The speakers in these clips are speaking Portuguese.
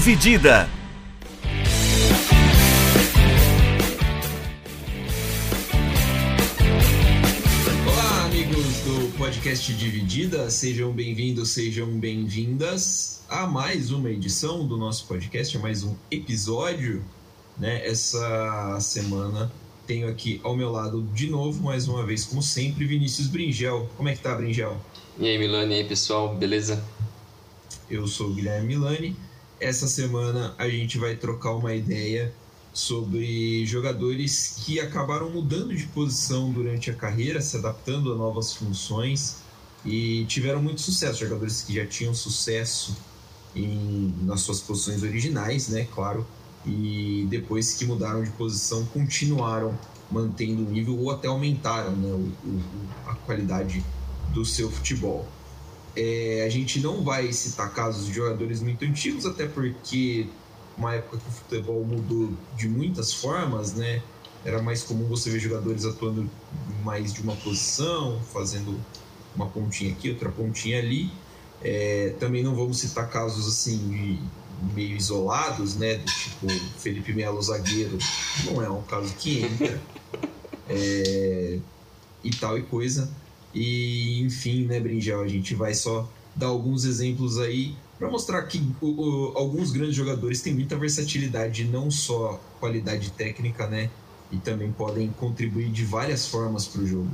Dividida. Olá, amigos do podcast Dividida, sejam bem-vindos, sejam bem-vindas a mais uma edição do nosso podcast, a mais um episódio. Né? Essa semana tenho aqui ao meu lado de novo, mais uma vez, como sempre, Vinícius Bringel. Como é que tá, Bringel? E aí, Milani, e aí, pessoal, beleza? Eu sou o Guilherme Milani. Essa semana a gente vai trocar uma ideia sobre jogadores que acabaram mudando de posição durante a carreira, se adaptando a novas funções e tiveram muito sucesso. Jogadores que já tinham sucesso em, nas suas posições originais, né? Claro, e depois que mudaram de posição continuaram mantendo o nível ou até aumentaram né, o, o, a qualidade do seu futebol. É, a gente não vai citar casos de jogadores muito antigos, até porque uma época que o futebol mudou de muitas formas, né? Era mais comum você ver jogadores atuando mais de uma posição, fazendo uma pontinha aqui, outra pontinha ali. É, também não vamos citar casos assim de meio isolados, né? Do tipo Felipe Melo zagueiro, não é um caso que entra. É, e tal e coisa. E enfim, né, Brinjal, a gente vai só dar alguns exemplos aí para mostrar que o, o, alguns grandes jogadores têm muita versatilidade, não só qualidade técnica, né? E também podem contribuir de várias formas para o jogo.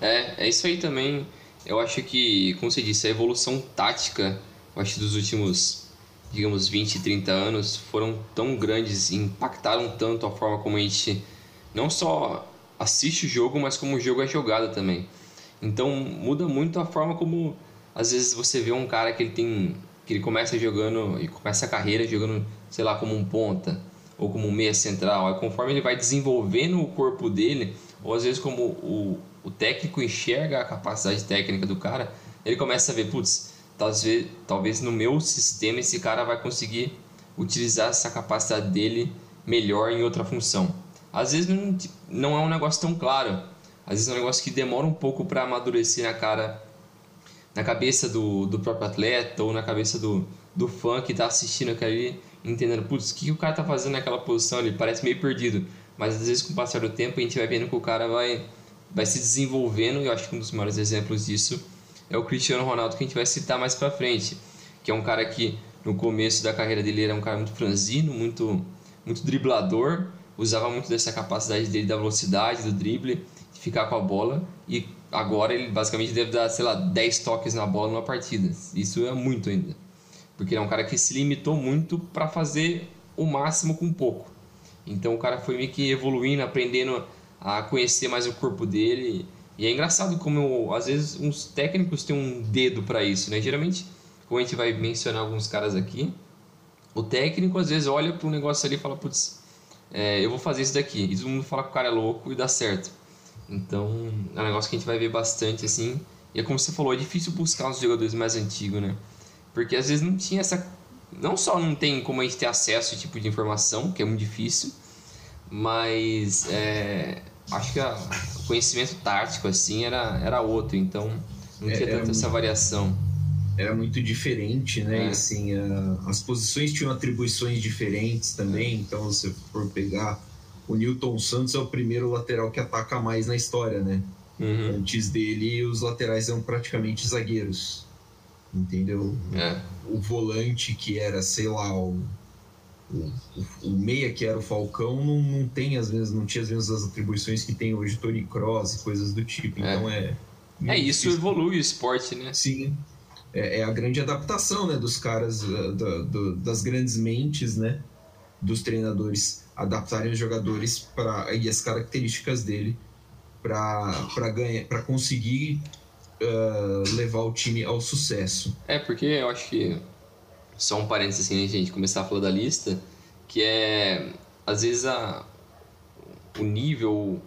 É, é isso aí também. Eu acho que, como você disse, a evolução tática, eu acho dos últimos, digamos, 20, 30 anos foram tão grandes, impactaram tanto a forma como a gente não só assiste o jogo, mas como o jogo é jogado também. Então muda muito a forma como às vezes você vê um cara que ele tem que ele começa jogando e começa a carreira jogando, sei lá, como um ponta ou como um meia central. Aí conforme ele vai desenvolvendo o corpo dele, ou às vezes como o, o técnico enxerga a capacidade técnica do cara, ele começa a ver, putz, talvez, talvez no meu sistema esse cara vai conseguir utilizar essa capacidade dele melhor em outra função. Às vezes não, não é um negócio tão claro, às vezes é um negócio que demora um pouco para amadurecer na cara na cabeça do, do próprio atleta ou na cabeça do, do fã que está assistindo ali, entendendo, putz, o que, que o cara está fazendo naquela posição ali? Parece meio perdido. Mas às vezes, com o passar do tempo, a gente vai vendo que o cara vai, vai se desenvolvendo. E eu acho que um dos maiores exemplos disso é o Cristiano Ronaldo, que a gente vai citar mais pra frente. Que é um cara que, no começo da carreira dele, era um cara muito franzino, muito, muito driblador. Usava muito dessa capacidade dele da velocidade, do drible, ficar com a bola. E agora ele basicamente deve dar, sei lá, 10 toques na bola numa partida. Isso é muito ainda. Porque ele é um cara que se limitou muito para fazer o máximo com pouco. Então o cara foi meio que evoluindo, aprendendo a conhecer mais o corpo dele. E é engraçado como às vezes uns técnicos têm um dedo para isso, né? Geralmente, como a gente vai mencionar alguns caras aqui, o técnico às vezes olha para um negócio ali e fala, putz, é, eu vou fazer isso daqui. E todo mundo fala que o cara é louco e dá certo. Então, é um negócio que a gente vai ver bastante, assim. E é como você falou, é difícil buscar os jogadores mais antigos, né? Porque às vezes não tinha essa. Não só não tem como a gente ter acesso a esse tipo de informação, que é muito difícil, mas é, acho que a, o conhecimento tático, assim, era, era outro. Então, não tinha é, tanta essa variação. Era muito diferente, né? É. Assim, a, as posições tinham atribuições diferentes também. Então, se for pegar o Newton Santos é o primeiro lateral que ataca mais na história, né? Uhum. Antes dele, os laterais eram praticamente zagueiros. Entendeu? É. O volante que era, sei lá, o, o, o, meia que era o Falcão não, não tem às vezes, não tinha as mesmas atribuições que tem hoje Tony Cross e coisas do tipo. É. Então é. É, isso difícil. evolui o esporte, né? Sim. É, é, a grande adaptação, né, dos caras, uh, da, do, das grandes mentes, né, dos treinadores adaptarem os jogadores para e as características dele para ganhar para conseguir uh, levar o time ao sucesso. É, porque eu acho que só um parênteses assim, a gente começar a falar da lista, que é às vezes a o nível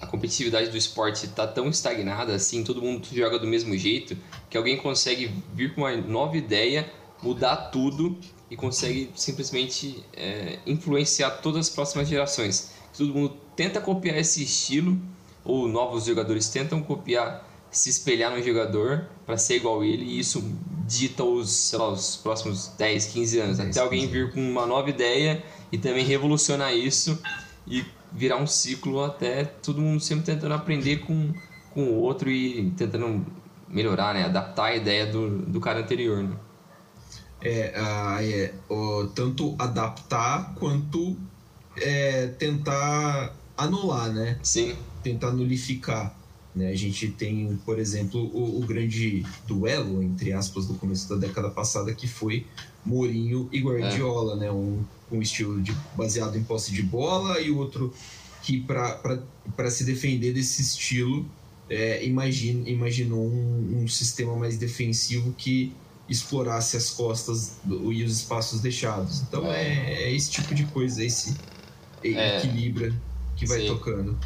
a competitividade do esporte está tão estagnada assim, todo mundo joga do mesmo jeito, que alguém consegue vir com uma nova ideia, mudar tudo e consegue simplesmente é, influenciar todas as próximas gerações. Todo mundo tenta copiar esse estilo, ou novos jogadores tentam copiar se espelhar no jogador para ser igual a ele e isso dita os, lá, os próximos 10, 15 anos. 10, até alguém vir com uma nova ideia e também revolucionar isso e virar um ciclo até todo mundo sempre tentando aprender com, com o outro e tentando melhorar, né? Adaptar a ideia do, do cara anterior, né? É, é o, tanto adaptar quanto é, tentar anular, né? Sim. Tentar nulificar. Né? A gente tem, por exemplo, o, o, grande duelo, entre aspas, do começo da década passada, que foi Mourinho e Guardiola, é. né? Um, um estilo de, baseado em posse de bola e outro que, para se defender desse estilo, é, imagine, imaginou um, um, sistema mais defensivo que explorasse as costas do, e os espaços deixados. Então é, é esse tipo de coisa, esse é. equilíbrio que vai Sim. tocando.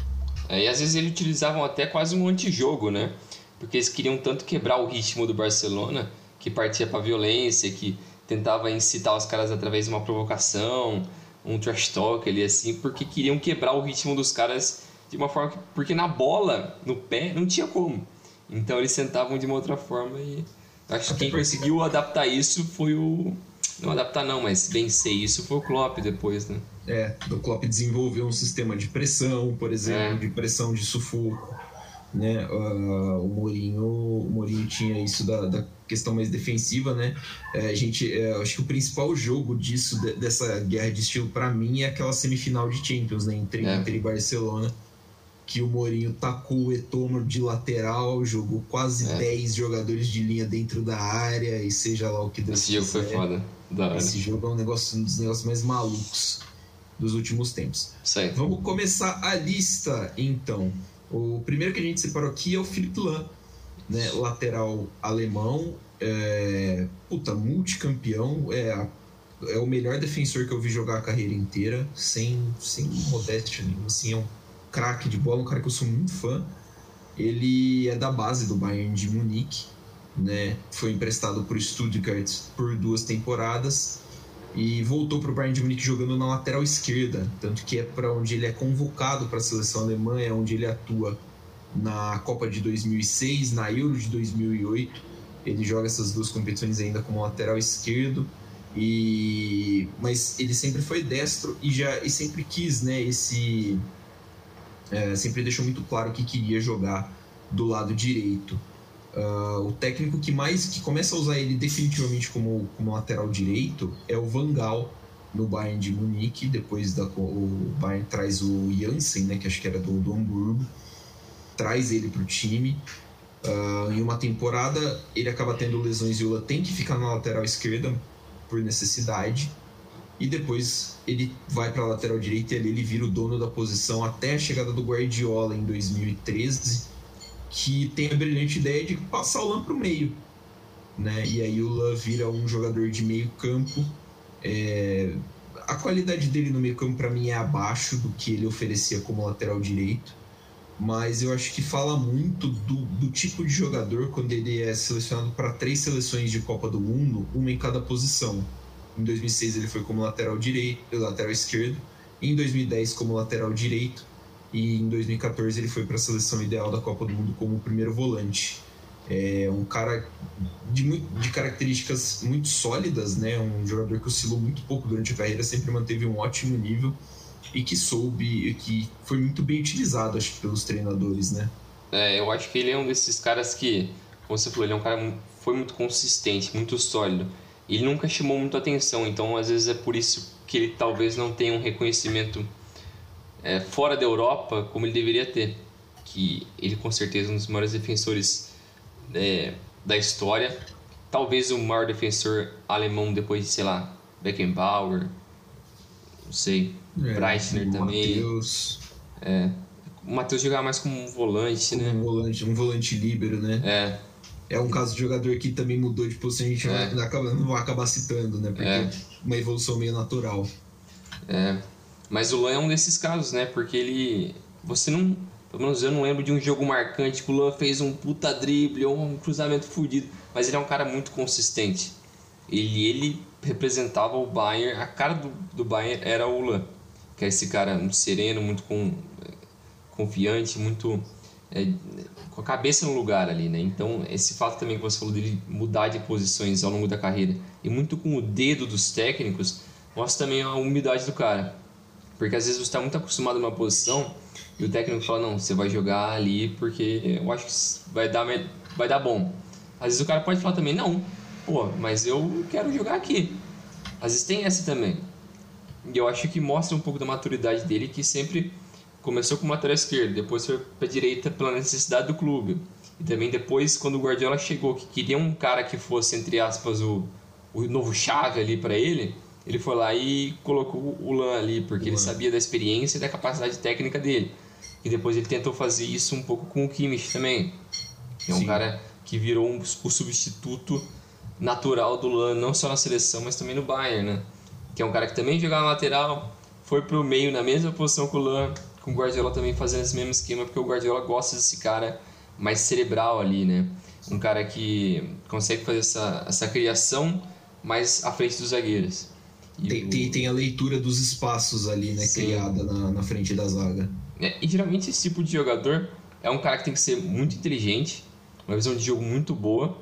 É, e às vezes eles utilizavam até quase um antijogo, né? Porque eles queriam tanto quebrar o ritmo do Barcelona, que partia para violência, que tentava incitar os caras através de uma provocação, um trash talk ali assim, porque queriam quebrar o ritmo dos caras de uma forma que, porque na bola, no pé, não tinha como. Então eles sentavam de uma outra forma e acho que quem conseguiu adaptar isso foi o não adaptar não, mas vencer isso foi o Klopp depois, né? É, o Klopp desenvolveu um sistema de pressão, por exemplo, é. de pressão de sufoco, né? Uh, o Mourinho, o Mourinho tinha isso da, da questão mais defensiva, né? É, a gente, é, acho que o principal jogo disso, de, dessa guerra de estilo, para mim, é aquela semifinal de Champions, né? Entre é. Inter e Barcelona, que o Mourinho tacou o Etomo de lateral, jogou quase é. 10 jogadores de linha dentro da área e seja lá o que Deus Esse jogo foi foda. Da Esse jogo é um, negócio, um dos negócios mais malucos dos últimos tempos. Certo. Vamos começar a lista, então. O primeiro que a gente separou aqui é o Felipe Lan, né? lateral alemão, é, puta, multicampeão, é, é o melhor defensor que eu vi jogar a carreira inteira, sem, sem modéstia nenhuma, assim, é um craque de bola, um cara que eu sou muito fã. Ele é da base do Bayern de Munique, né? Foi emprestado por Stuttgart por duas temporadas e voltou para o Bayern de Munique jogando na lateral esquerda, tanto que é para onde ele é convocado para a seleção alemã, é onde ele atua na Copa de 2006, na Euro de 2008. Ele joga essas duas competições ainda como lateral esquerdo. E mas ele sempre foi destro e já e sempre quis, né, esse é, sempre deixou muito claro que queria jogar do lado direito. Uh, o técnico que mais que começa a usar ele definitivamente como, como lateral direito é o Van Gaal no Bayern de Munique. Depois da, o Bayern traz o Jansen, né, que acho que era do, do Hamburgo, traz ele para o time. Uh, em uma temporada ele acaba tendo lesões e o tem que ficar na lateral esquerda por necessidade. E depois ele vai para a lateral direita e ali ele vira o dono da posição até a chegada do Guardiola em 2013 que tem a brilhante ideia de passar o Lan para o meio. Né? E aí o Lan vira um jogador de meio campo. É... A qualidade dele no meio campo para mim é abaixo do que ele oferecia como lateral direito. Mas eu acho que fala muito do, do tipo de jogador quando ele é selecionado para três seleções de Copa do Mundo, uma em cada posição. Em 2006 ele foi como lateral direito, lateral esquerdo. Em 2010 como lateral direito e em 2014 ele foi para a seleção ideal da Copa do Mundo como primeiro volante. É um cara de, muito, de características muito sólidas, né? Um jogador que oscilou muito pouco durante a carreira, sempre manteve um ótimo nível e que soube, que foi muito bem utilizado, acho pelos treinadores, né? É, eu acho que ele é um desses caras que, como você falou, ele é um cara foi muito consistente, muito sólido. Ele nunca chamou muito atenção, então às vezes é por isso que ele talvez não tenha um reconhecimento é, fora da Europa como ele deveria ter. Que ele com certeza é um dos maiores defensores é, da história. Talvez o maior defensor alemão depois de, sei lá, Beckenbauer, não sei, é, Breitner também. Mateus. É, o Matheus jogava mais como um volante, como né? Um volante, um volante líbero, né? É. É um caso de jogador que também mudou de posição, a gente é. não, acaba, não vai acabar citando, né? Porque é uma evolução meio natural. É. Mas o Lan é um desses casos, né? Porque ele. Você não. Pelo menos eu não lembro de um jogo marcante que o Lan fez um puta drible ou um cruzamento fudido. Mas ele é um cara muito consistente. Ele, ele representava o Bayern. A cara do, do Bayern era o Lan. Que é esse cara muito sereno, muito com, confiante, muito é, com a cabeça no lugar ali, né? Então, esse fato também que você falou dele mudar de posições ao longo da carreira e muito com o dedo dos técnicos, mostra também a humildade do cara. Porque às vezes você está muito acostumado numa posição e o técnico fala: Não, você vai jogar ali porque eu acho que vai dar, vai dar bom. Às vezes o cara pode falar também: Não, pô, mas eu quero jogar aqui. Às vezes tem essa também. E eu acho que mostra um pouco da maturidade dele que sempre começou com lateral esquerdo, depois foi para direita pela necessidade do clube. E também depois, quando o Guardiola chegou, que queria um cara que fosse, entre aspas, o, o novo chave ali para ele, ele foi lá e colocou o Lan ali, porque ele sabia da experiência e da capacidade técnica dele. E depois ele tentou fazer isso um pouco com o Kimmich também. Que é um Sim. cara que virou um, o substituto natural do Lan, não só na seleção, mas também no Bayern, né? Que é um cara que também jogava na lateral, foi pro meio na mesma posição que o Lan, com o Guardiola também fazendo esse mesmo esquema, porque o Guardiola gosta desse cara mais cerebral ali, né? Um cara que consegue fazer essa, essa criação mais à frente dos zagueiros. Tem, o... tem, tem, a leitura dos espaços ali, né? Sim. Criada na, na frente da zaga. É, e geralmente esse tipo de jogador é um cara que tem que ser muito inteligente, uma visão de jogo muito boa.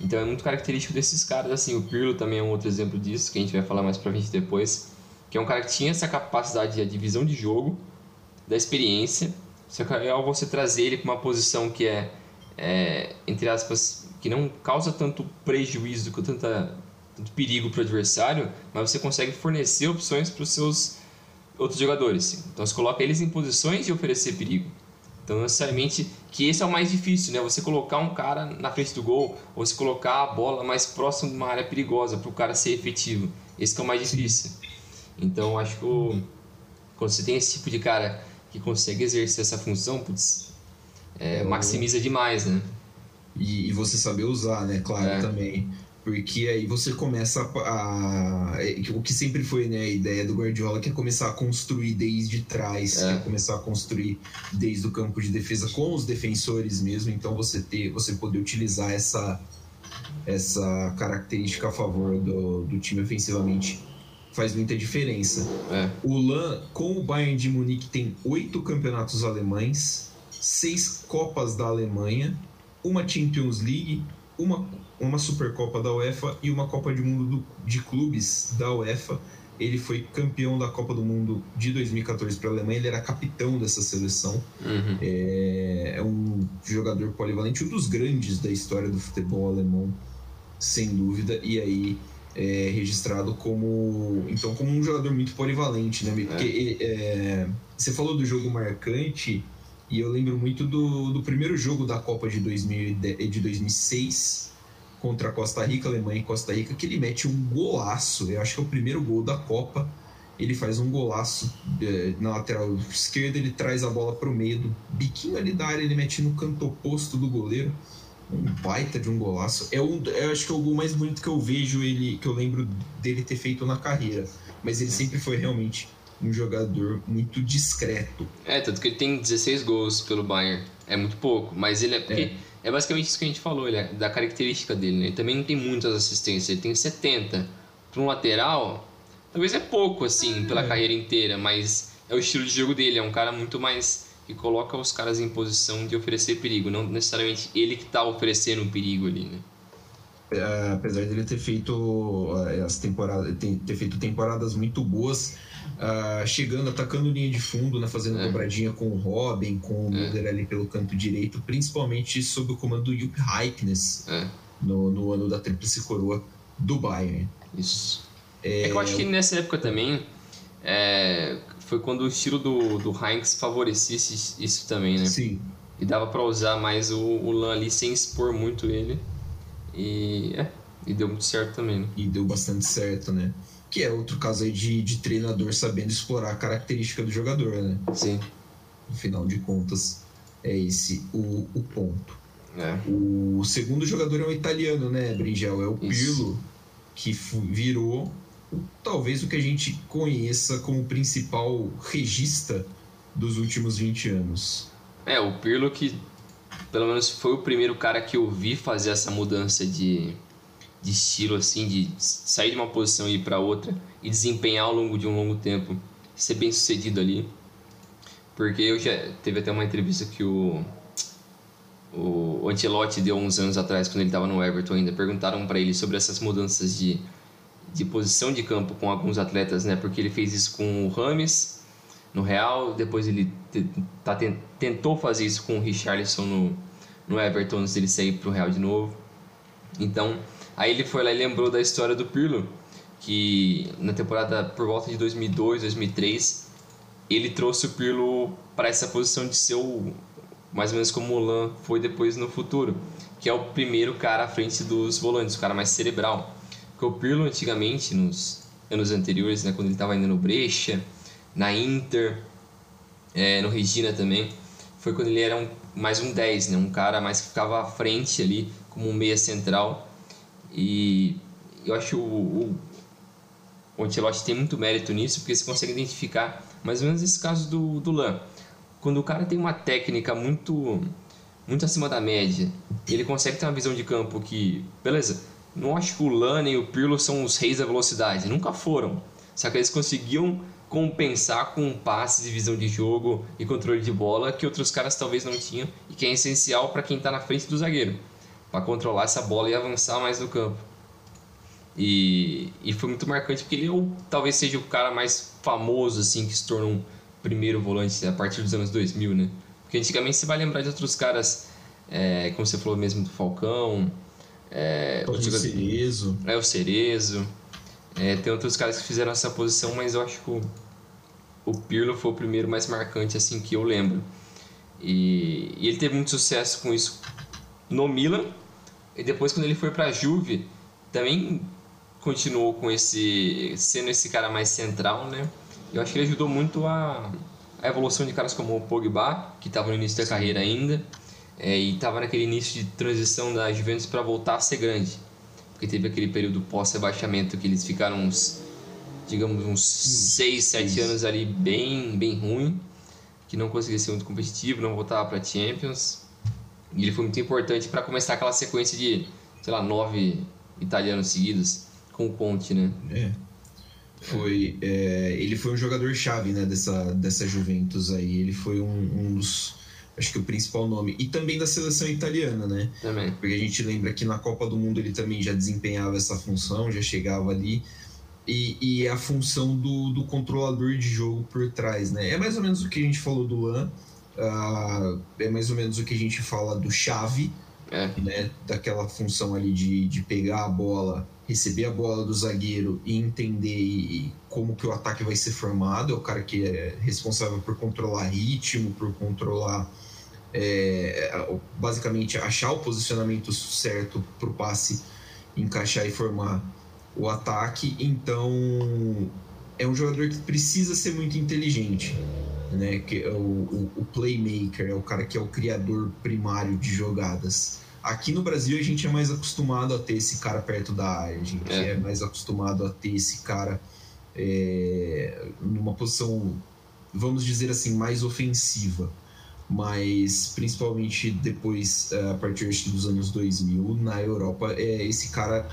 Então é muito característico desses caras, assim, o Pirlo também é um outro exemplo disso, que a gente vai falar mais pra frente depois, que é um cara que tinha essa capacidade de divisão de jogo, da experiência, só que ao você trazer ele para uma posição que é, é, entre aspas, que não causa tanto prejuízo, com tanta, tanto perigo para o adversário, mas você consegue fornecer opções para os seus outros jogadores. Então você coloca eles em posições de oferecer perigo. Então, necessariamente, que esse é o mais difícil, né? Você colocar um cara na frente do gol, ou você colocar a bola mais próximo de uma área perigosa para o cara ser efetivo. Esse é o mais difícil. Então, acho que o, quando você tem esse tipo de cara que consegue exercer essa função, putz, é, maximiza demais, né? E, e, você saber usar, né? Claro, é. também. Porque aí você começa a, a, é, O que sempre foi né, a ideia do Guardiola, que é começar a construir desde trás, é. é começar a construir desde o campo de defesa com os defensores mesmo. Então você ter, você poder utilizar essa, essa característica a favor do, do time ofensivamente faz muita diferença. É. O Lan, com o Bayern de Munique, tem oito campeonatos alemães, seis Copas da Alemanha, uma Champions League, uma, uma Supercopa da UEFA e uma Copa de Mundo do, de Clubes da UEFA. Ele foi campeão da Copa do Mundo de 2014 para a Alemanha, ele era capitão dessa seleção. Uhum. É, é um jogador polivalente, um dos grandes da história do futebol alemão, sem dúvida. E aí é, registrado como então como um jogador muito polivalente, né? Porque é. É, você falou do jogo marcante e eu lembro muito do, do primeiro jogo da Copa de, 2010, de 2006 contra a Costa Rica, Alemanha e Costa Rica, que ele mete um golaço. Eu acho que é o primeiro gol da Copa. Ele faz um golaço é, na lateral esquerda, ele traz a bola para o meio do biquinho ali da área, ele mete no canto oposto do goleiro um baita de um golaço. É um, eu acho que é o gol mais bonito que eu vejo ele, que eu lembro dele ter feito na carreira. Mas ele sempre foi realmente um jogador muito discreto. É, tanto que ele tem 16 gols pelo Bayern. É muito pouco, mas ele é porque é, é basicamente isso que a gente falou, ele é, da característica dele, né? Ele também não tem muitas assistências, ele tem 70. Para um lateral, talvez é pouco assim pela é. carreira inteira, mas é o estilo de jogo dele, é um cara muito mais que coloca os caras em posição de oferecer perigo, não necessariamente ele que está oferecendo um perigo ali, né? É, apesar dele ter feito é, as temporadas, ter feito temporadas muito boas, uh, chegando, atacando linha de fundo, né, fazendo é. dobradinha com o Robin, com o é. ali pelo canto direito, principalmente sob o comando do Jupp Heynckes é. no, no ano da Tríplice Coroa do Bayern. Isso. É, é que eu acho que nessa época também é, foi quando o estilo do, do Heinz favorecesse isso também, né? Sim. E dava para usar mais o, o Lan ali sem expor muito ele. E, é, e deu muito certo também, né? E deu bastante certo, né? Que é outro caso aí de, de treinador sabendo explorar a característica do jogador, né? Sim. Afinal de contas, é esse o, o ponto. É. O segundo jogador é um italiano, né, Bringel? É o Pirlo, que virou talvez o que a gente conheça como principal regista dos últimos 20 anos. É, o Pirlo que pelo menos foi o primeiro cara que eu vi fazer essa mudança de, de estilo, assim, de sair de uma posição e ir para outra e desempenhar ao longo de um longo tempo, ser bem sucedido ali. Porque eu já teve até uma entrevista que o o deu uns anos atrás, quando ele estava no Everton ainda, perguntaram para ele sobre essas mudanças de, de posição de campo com alguns atletas, né? Porque ele fez isso com o Rames no Real, depois ele tá, tentou fazer isso com o Richarlison no, no Everton antes dele sair para o Real de novo. Então, aí ele foi lá e lembrou da história do Pirlo, que na temporada por volta de 2002, 2003, ele trouxe o Pirlo para essa posição de ser o mais ou menos como o Lan foi depois no futuro, que é o primeiro cara à frente dos volantes, o cara mais cerebral. Porque o Pirlo antigamente, nos anos anteriores, né, quando ele estava ainda no Brecha, na Inter, é, no Regina também, foi quando ele era um, mais um 10, né, um cara mais que ficava à frente ali, como um meia central. E eu acho o, o, o Ancelotti tem muito mérito nisso, porque você consegue identificar mais ou menos esse caso do, do Lan quando o cara tem uma técnica muito muito acima da média, ele consegue ter uma visão de campo que, beleza, não acho que o Lane e o Pirlo são os reis da velocidade, nunca foram. Só que eles conseguiam compensar com passes e visão de jogo e controle de bola que outros caras talvez não tinham e que é essencial para quem está na frente do zagueiro, para controlar essa bola e avançar mais no campo. E, e foi muito marcante porque ele ou, talvez seja o cara mais famoso assim que se tornou um primeiro volante a partir dos anos 2000, né? Porque antigamente você vai lembrar de outros caras, é, como você falou mesmo do Falcão, é, o Cerezo. É, o Cerezo. É, tem outros caras que fizeram essa posição, mas eu acho que o, o Pirlo foi o primeiro mais marcante assim que eu lembro. E, e ele teve muito sucesso com isso no Milan. E depois quando ele foi para a Juve, também continuou com esse sendo esse cara mais central, né? Eu acho que ele ajudou muito a, a evolução de caras como o Pogba, que estava no início da carreira ainda, é, e estava naquele início de transição da Juventus para voltar a ser grande. Porque teve aquele período pós-rebaixamento que eles ficaram uns, digamos, uns 6, 7 anos ali bem, bem ruim, que não conseguia ser muito competitivo, não voltava para Champions. E ele foi muito importante para começar aquela sequência de, sei lá, nove italianos seguidos com o Conte, né? É foi é, ele foi um jogador chave né, dessa, dessa Juventus aí ele foi um, um, dos acho que o principal nome. E também da seleção italiana né? Também. Porque a gente lembra que na Copa do Mundo ele também já desempenhava essa função já chegava ali. E, e a função do, do controlador de jogo por trás né? É mais ou menos o que a gente falou do Lan uh, é mais ou menos o que a gente fala do Chave é. né? Daquela função ali de, de pegar a bola receber a bola do zagueiro e entender como que o ataque vai ser formado, é o cara que é responsável por controlar ritmo, por controlar é, basicamente achar o posicionamento certo para o passe encaixar e formar o ataque. Então é um jogador que precisa ser muito inteligente, né? Que é o, o, o playmaker, é o cara que é o criador primário de jogadas. Aqui no Brasil a gente é mais acostumado a ter esse cara perto da área, a gente é, é mais acostumado a ter esse cara é, numa posição, vamos dizer assim, mais ofensiva. Mas principalmente depois, é, a partir dos anos 2000, na Europa, é, esse cara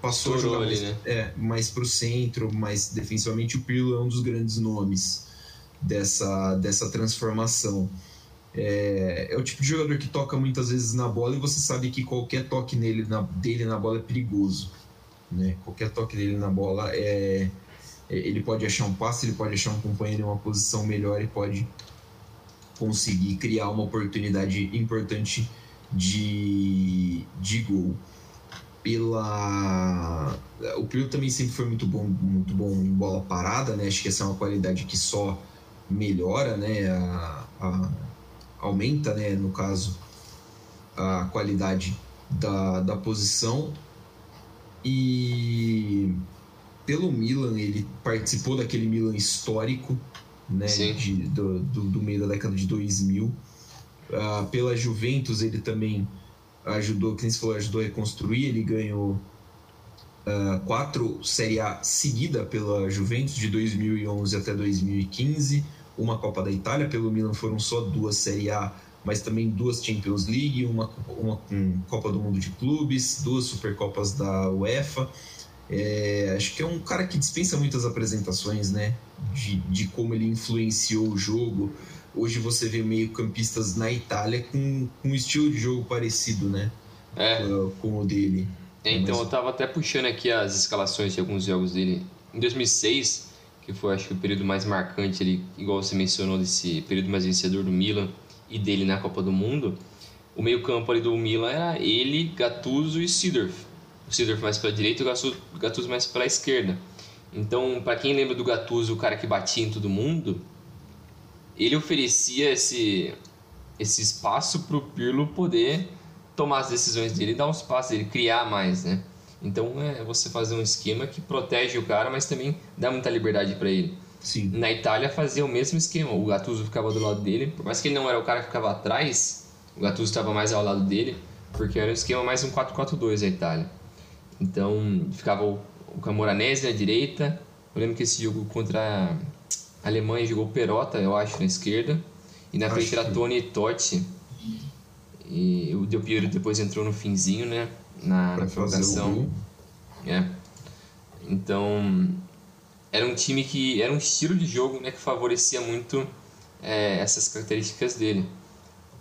passou a jogar mais, né? é, mais pro centro, mais defensivamente. O Pirlo é um dos grandes nomes dessa, dessa transformação. É, é, o tipo de jogador que toca muitas vezes na bola e você sabe que qualquer toque nele, na, dele na bola é perigoso. Né? Qualquer toque dele na bola é, é, Ele pode achar um passe, ele pode achar um companheiro em uma posição melhor e pode conseguir criar uma oportunidade importante de, de gol. Pela. O Pirlo também sempre foi muito bom, muito bom em bola parada, né? Acho que essa é uma qualidade que só melhora, né? A, a aumenta, né, no caso, a qualidade da, da posição. E pelo Milan, ele participou daquele Milan histórico, né, de, do, do, do, meio da década de 2000. Uh, ah, pela Juventus, ele também ajudou, quem se falou, ajudou a reconstruir. Ele ganhou uh, quatro Série A seguida pela Juventus, de 2011 até 2015 uma Copa da Itália, pelo Milan foram só duas Série A, mas também duas Champions League, uma, uma um Copa do Mundo de Clubes, duas Supercopas da UEFA. É, acho que é um cara que dispensa muitas apresentações, né? De, de como ele influenciou o jogo, hoje você vê meio-campistas na Itália com, com um estilo de jogo parecido, né? É. Com o dele. É, então, eu tava até puxando aqui as escalações de alguns jogos dele. Em 2006, que foi acho que o período mais marcante, ele, igual você mencionou, desse período mais vencedor do Milan e dele na Copa do Mundo, o meio-campo ali do Milan era ele, Gattuso e Sidorf. O Sidorf mais para a direita e o Gattuso mais para a esquerda. Então, para quem lembra do Gattuso, o cara que batia em todo mundo, ele oferecia esse, esse espaço para o Pirlo poder tomar as decisões dele, dar um espaço dele, criar mais, né? Então é você fazer um esquema que protege o cara, mas também dá muita liberdade para ele. Sim. Na Itália fazia o mesmo esquema. O Gattuso ficava do lado dele, por mais que ele não era o cara que ficava atrás, o Gattuso estava mais ao lado dele, porque era um esquema mais um 4-4-2 a Itália. Então ficava o, o Camoranese na direita. Eu lembro que esse jogo contra a Alemanha jogou Perota, eu acho, na esquerda. E na frente era Tony e Totti. E o Del Piero depois entrou no finzinho, né? Na, na prorrogação. É. Então, era um time que era um estilo de jogo né, que favorecia muito é, essas características dele.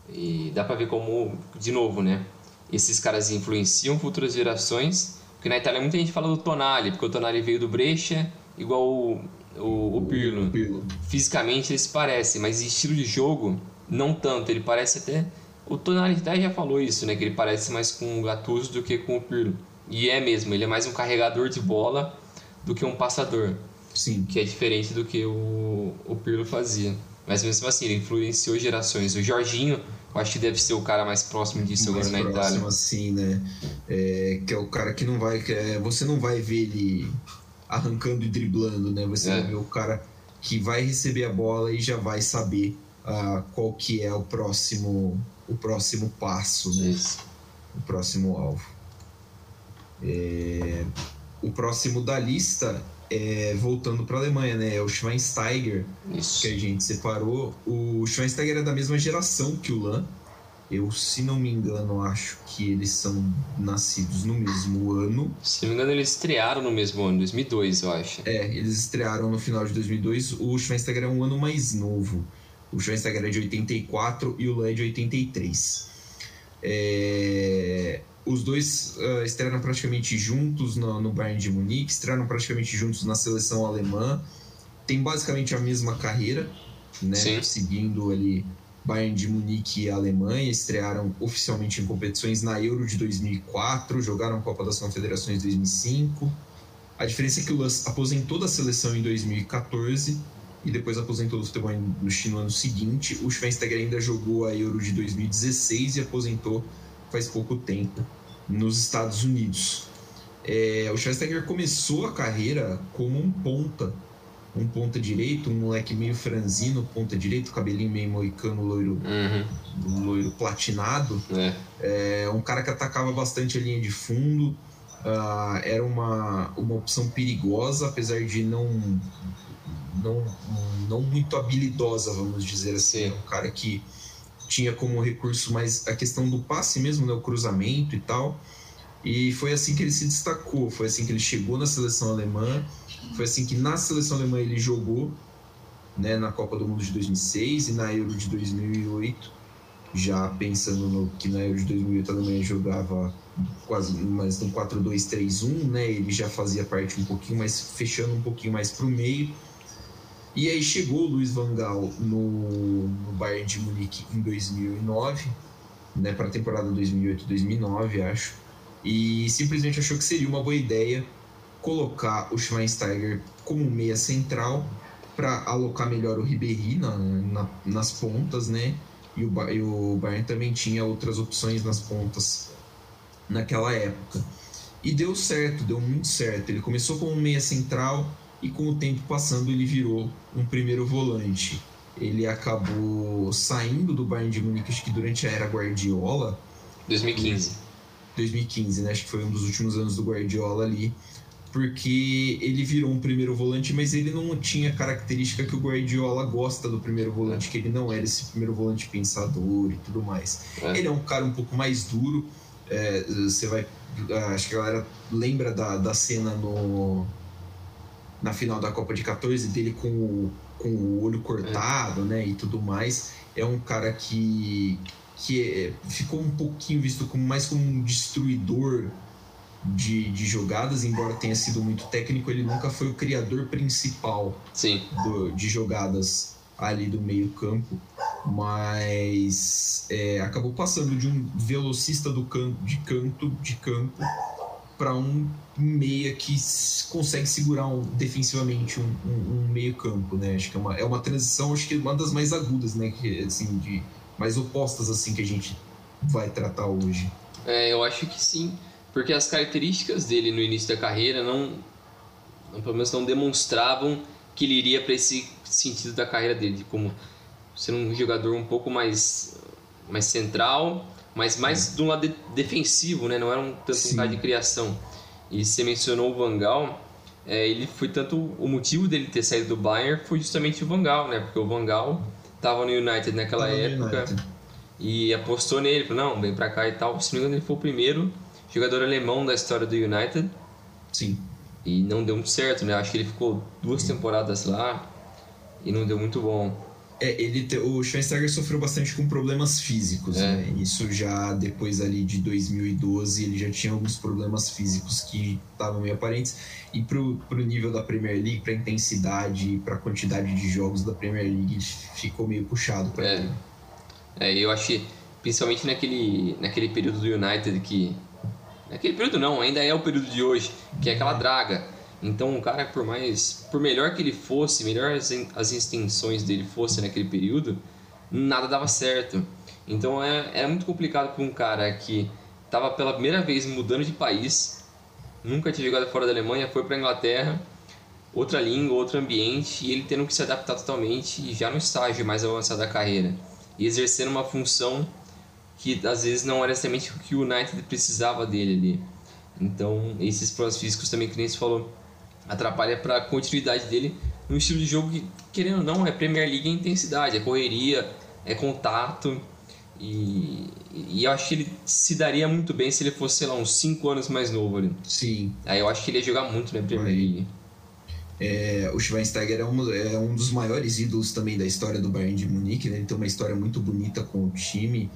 E dá pra ver como, de novo, né? Esses caras influenciam futuras gerações. Porque na Itália muita gente fala do Tonali, porque o Tonali veio do Brescia, igual o, o, o Pirlo. Fisicamente eles parecem, mas em estilo de jogo, não tanto. Ele parece até o Tonali até já falou isso, né? Que ele parece mais com o Gattuso do que com o Pirlo. E é mesmo, ele é mais um carregador de bola do que um passador. Sim. Que é diferente do que o, o Pirlo fazia. Mas mesmo assim, ele influenciou gerações. O Jorginho, eu acho que deve ser o cara mais próximo disso mais agora na próximo, Itália. assim, né? É, que é o cara que não vai. Que é, você não vai ver ele arrancando e driblando, né? Você é. vai ver o cara que vai receber a bola e já vai saber uh, qual que é o próximo o próximo passo, né? Isso. O próximo alvo. É... O próximo da lista é voltando para a Alemanha, né? É o Schweinsteiger Isso. que a gente separou. O Schweinsteiger é da mesma geração que o Lan. Eu, se não me engano, acho que eles são nascidos no mesmo ano. Se não me engano, eles estrearam no mesmo ano, 2002, eu acho. É, eles estrearam no final de 2002. O Schweinsteiger é um ano mais novo. O Schweinsteiger é de 84 e o Lan é de 83. É... Os dois uh, estrearam praticamente juntos no, no Bayern de Munique, estrearam praticamente juntos na seleção alemã. Tem basicamente a mesma carreira, né? Sim. Seguindo ali Bayern de Munique e Alemanha, estrearam oficialmente em competições na Euro de 2004, jogaram Copa das Confederações em 2005. A diferença é que o Lance aposentou da seleção em 2014 e depois aposentou do futebol no China no ano seguinte. O Schweinsteiger ainda jogou a Euro de 2016 e aposentou faz pouco tempo nos Estados Unidos. É, o Schweinsteiger começou a carreira como um ponta, um ponta direito, um moleque meio franzino, ponta direito, cabelinho meio moicano, loiro, uhum. loiro platinado. É. É, um cara que atacava bastante a linha de fundo. Uh, era uma, uma opção perigosa, apesar de não não, não muito habilidosa, vamos dizer assim. Um cara que tinha como recurso mais a questão do passe mesmo, né, o cruzamento e tal. E foi assim que ele se destacou, foi assim que ele chegou na seleção alemã, foi assim que na seleção alemã ele jogou né, na Copa do Mundo de 2006 e na Euro de 2008. Já pensando no que na Euro de 2008 a Alemanha jogava quase mais no 4-2-3-1, né? Ele já fazia parte um pouquinho mais, fechando um pouquinho mais para o meio e aí chegou o Luiz Van Gaal no, no Bayern de Munique em 2009, né, para a temporada 2008-2009, acho, e simplesmente achou que seria uma boa ideia colocar o Schweinsteiger como meia central para alocar melhor o Ribéry na, na, nas pontas, né? E o, e o Bayern também tinha outras opções nas pontas naquela época. E deu certo, deu muito certo. Ele começou como meia central, e com o tempo passando ele virou um primeiro volante. Ele acabou saindo do Bayern de Munique acho que durante a era Guardiola. 2015. 2015, né? Acho que foi um dos últimos anos do Guardiola ali. Porque ele virou um primeiro volante, mas ele não tinha a característica que o Guardiola gosta do primeiro volante, que ele não era esse primeiro volante pensador e tudo mais. É. Ele é um cara um pouco mais duro. É, você vai. Acho que a galera lembra da, da cena no na final da Copa de 14 dele com o, com o olho cortado, é. né, e tudo mais. É um cara que, que é, ficou um pouquinho visto como mais como um destruidor de, de jogadas, embora tenha sido muito técnico, ele nunca foi o criador principal do, de jogadas ali do meio campo, mas é, acabou passando de um velocista do canto, de canto de campo para um meia que consegue segurar um, defensivamente um, um, um, meio campo, né? Acho que é uma, é uma transição, acho que é uma das mais agudas, né? Que, assim, de, mais opostas assim que a gente vai tratar hoje. É, eu acho que sim, porque as características dele no início da carreira não, não pelo menos não demonstravam que ele iria para esse sentido da carreira dele, de como ser um jogador um pouco mais mais central, mas mais do lado de, defensivo, né? Não era um tanto Sim. um cara de criação. E você mencionou o Vangal, é, ele foi tanto o motivo dele ter saído do Bayern foi justamente o Vangal, né? Porque o Vangal estava no United naquela tava época e apostou nele, falou, não, vem para cá e tal. Se não me engano, ele foi o primeiro jogador alemão da história do United. Sim. E não deu muito certo, né? Acho que ele ficou duas temporadas lá e não deu muito bom. É, ele te, o Schweinsteiger sofreu bastante com problemas físicos, é. né? Isso já depois ali de 2012 ele já tinha alguns problemas físicos que estavam meio aparentes e pro, pro nível da Premier League, pra intensidade, pra quantidade de jogos da Premier League ficou meio puxado para é. ele. É, eu achei, principalmente naquele, naquele período do United que naquele período não, ainda é o período de hoje, que é aquela draga então, o cara, por mais. Por melhor que ele fosse, melhor as, as extensões dele fossem naquele período, nada dava certo. Então, é, era muito complicado para um cara que estava pela primeira vez mudando de país, nunca tinha jogado fora da Alemanha, foi para Inglaterra, outra língua, outro ambiente, e ele tendo que se adaptar totalmente já no estágio mais avançado da carreira. E exercendo uma função que às vezes não era exatamente o que o United precisava dele ali. Então, esses problemas físicos também que nem se falou atrapalha para a continuidade dele no estilo de jogo que, querendo ou não, é Premier League em intensidade, é correria, é contato. E, e eu acho que ele se daria muito bem se ele fosse, sei lá, uns 5 anos mais novo ali. Sim. Aí eu acho que ele ia jogar muito na Premier League. É, o Schweinsteiger é um, é um dos maiores ídolos também da história do Bayern de Munique, né? Ele tem uma história muito bonita com o time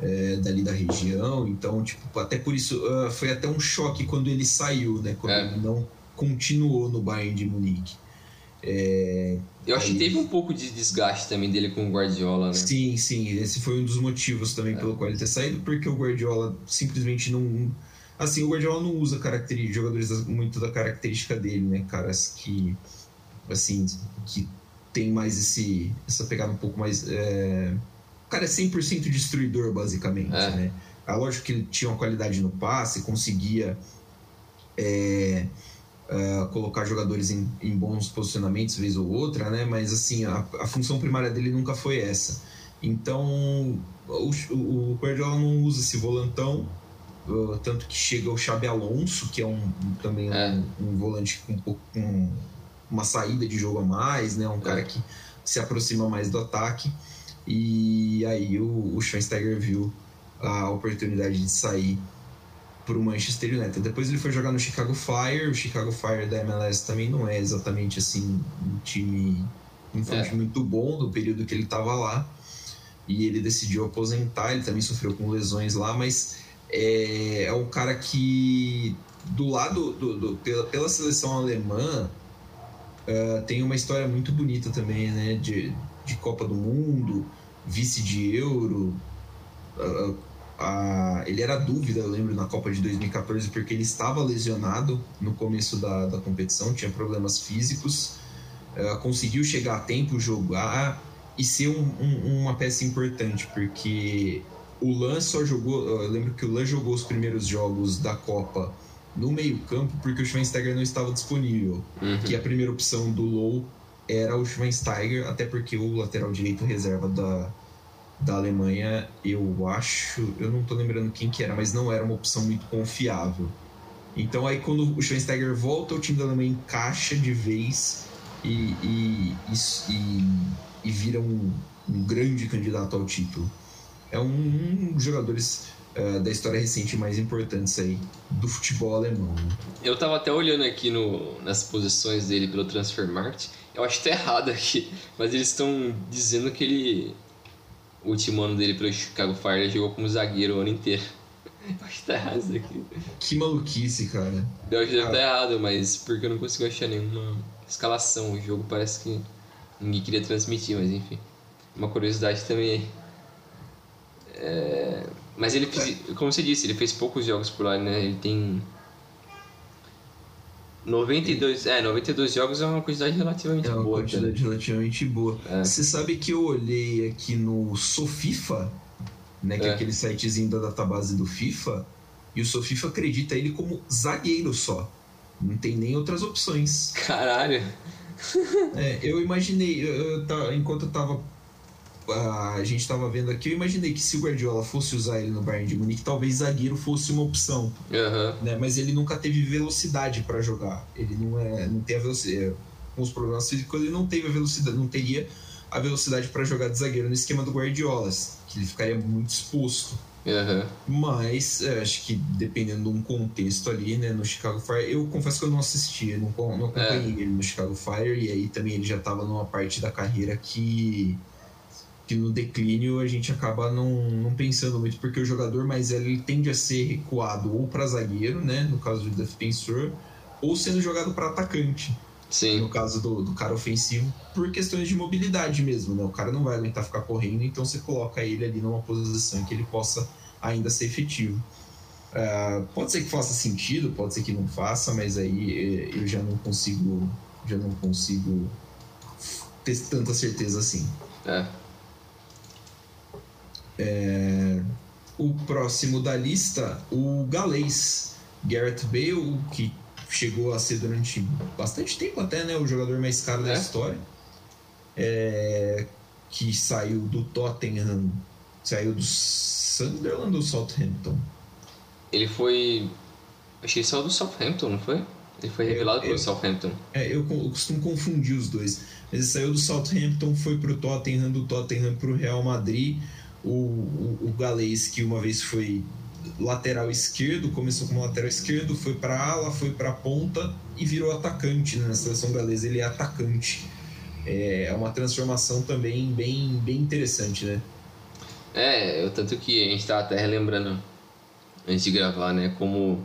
é, dali da região, então, tipo, até por isso uh, foi até um choque quando ele saiu, né? Quando é. ele não continuou no Bayern de Munique. É, eu acho aí... que teve um pouco de desgaste também dele com o Guardiola, né? Sim, sim. Esse foi um dos motivos também é. pelo qual ele ter saído, porque o Guardiola simplesmente não. Assim, o Guardiola não usa jogadores muito da característica dele, né? Caras que. Assim, que tem mais esse, essa pegada um pouco mais. É... O cara é 100% destruidor, basicamente, é. né? É lógico que ele tinha uma qualidade no passe, conseguia. É uh, colocar jogadores em, em, bons posicionamentos vez ou outra, né? Mas assim, a, a função primária dele nunca foi essa. Então, o, o Guardiola não usa esse volantão, uh, tanto que chega o Xabi Alonso, que é um, também é. Um, um, volante com, um com uma saída de jogo a mais, né? Um cara é. que se aproxima mais do ataque. E aí o, o Schweinsteiger viu a oportunidade de sair para o Manchester United. Depois ele foi jogar no Chicago Fire. O Chicago Fire da MLS também não é exatamente assim um time, um é. muito bom do período que ele estava lá. E ele decidiu aposentar. Ele também sofreu com lesões lá, mas é, é um cara que do lado do, do pela, pela, seleção alemã uh, tem uma história muito bonita também, né? De, de Copa do Mundo, vice de Euro. Uh, a, ele era dúvida, eu lembro, na Copa de 2014, porque ele estava lesionado no começo da, da competição, tinha problemas físicos, uh, conseguiu chegar a tempo, jogar e ser um, um, uma peça importante, porque o Lan só jogou, eu lembro que o Lan jogou os primeiros jogos da Copa no meio-campo porque o Schweinsteiger não estava disponível, uhum. que a primeira opção do Low era o Schweinsteiger, até porque o lateral direito reserva da, da Alemanha, eu acho, eu não tô lembrando quem que era, mas não era uma opção muito confiável. Então aí quando o Schweinsteiger volta, o time da Alemanha encaixa de vez e, e, e, e vira um, um, grande candidato ao título. É um, um dos jogadores uh, da história recente mais importantes aí do futebol alemão. Né? Eu tava até olhando aqui no, nas posições dele pelo Transfermarkt Eu acho que tá errado aqui, mas eles estão dizendo que ele. O último ano dele pelo Chicago Fire ele jogou como zagueiro o ano inteiro. Eu acho que tá errado isso aqui. Que maluquice, cara. Eu acho que deve tá errado, mas porque eu não consigo achar nenhuma escalação. O jogo parece que ninguém queria transmitir, mas enfim. Uma curiosidade também. É... Mas ele fez, como você disse, ele fez poucos jogos por lá, né? Ele tem 92, é, 92 jogos é uma quantidade relativamente boa. É uma boa, quantidade cara. relativamente boa. É. Você sabe que eu olhei aqui no Sofifa, né, que é. é aquele sitezinho da database do FIFA, e o Sofifa acredita ele como zagueiro só. Não tem nem outras opções. Caralho. É, eu imaginei, eu, eu, enquanto eu tava a gente estava vendo aqui, eu imaginei que se o Guardiola fosse usar ele no Bayern de Munique, talvez zagueiro fosse uma opção. Uhum. Né? Mas ele nunca teve velocidade para jogar. Ele não é, não tem a velocidade. É, com os problemas físicos, ele não teve a velocidade, não teria a velocidade para jogar de zagueiro no esquema do Guardiola, que ele ficaria muito exposto. Uhum. Mas é, acho que dependendo de um contexto ali, né, no Chicago Fire, eu confesso que eu não assisti, não, não acompanhei é. ele no Chicago Fire, e aí também ele já estava numa parte da carreira que que no declínio a gente acaba não, não pensando muito, porque o jogador mais velho ele tende a ser recuado ou para zagueiro, né, no caso do defensor, ou sendo jogado para atacante. Sim. No caso do, do cara ofensivo, por questões de mobilidade mesmo, né? O cara não vai aguentar ficar correndo, então você coloca ele ali numa posição que ele possa ainda ser efetivo. Uh, pode ser que faça sentido, pode ser que não faça, mas aí eh, eu já não consigo, já não consigo ter tanta certeza assim. É. É, o próximo da lista, o galês Garrett Bale, que chegou a ser durante bastante tempo até, né, o jogador mais caro é. da história, é, que saiu do Tottenham, saiu do Sunderland ou do Southampton? Ele foi, achei que saiu do Southampton, não foi? Ele foi revelado é, pelo Southampton. É, eu, eu, costumo confundir os dois. Mas ele saiu do Southampton, foi pro Tottenham, do Tottenham pro Real Madrid o, o, o galês que uma vez foi lateral esquerdo, começou como lateral esquerdo, foi para ala, foi para ponta e virou atacante né? na seleção galesa. Ele é atacante. É uma transformação também bem, bem interessante, né? É, tanto que a gente estava até relembrando antes de gravar, né? Como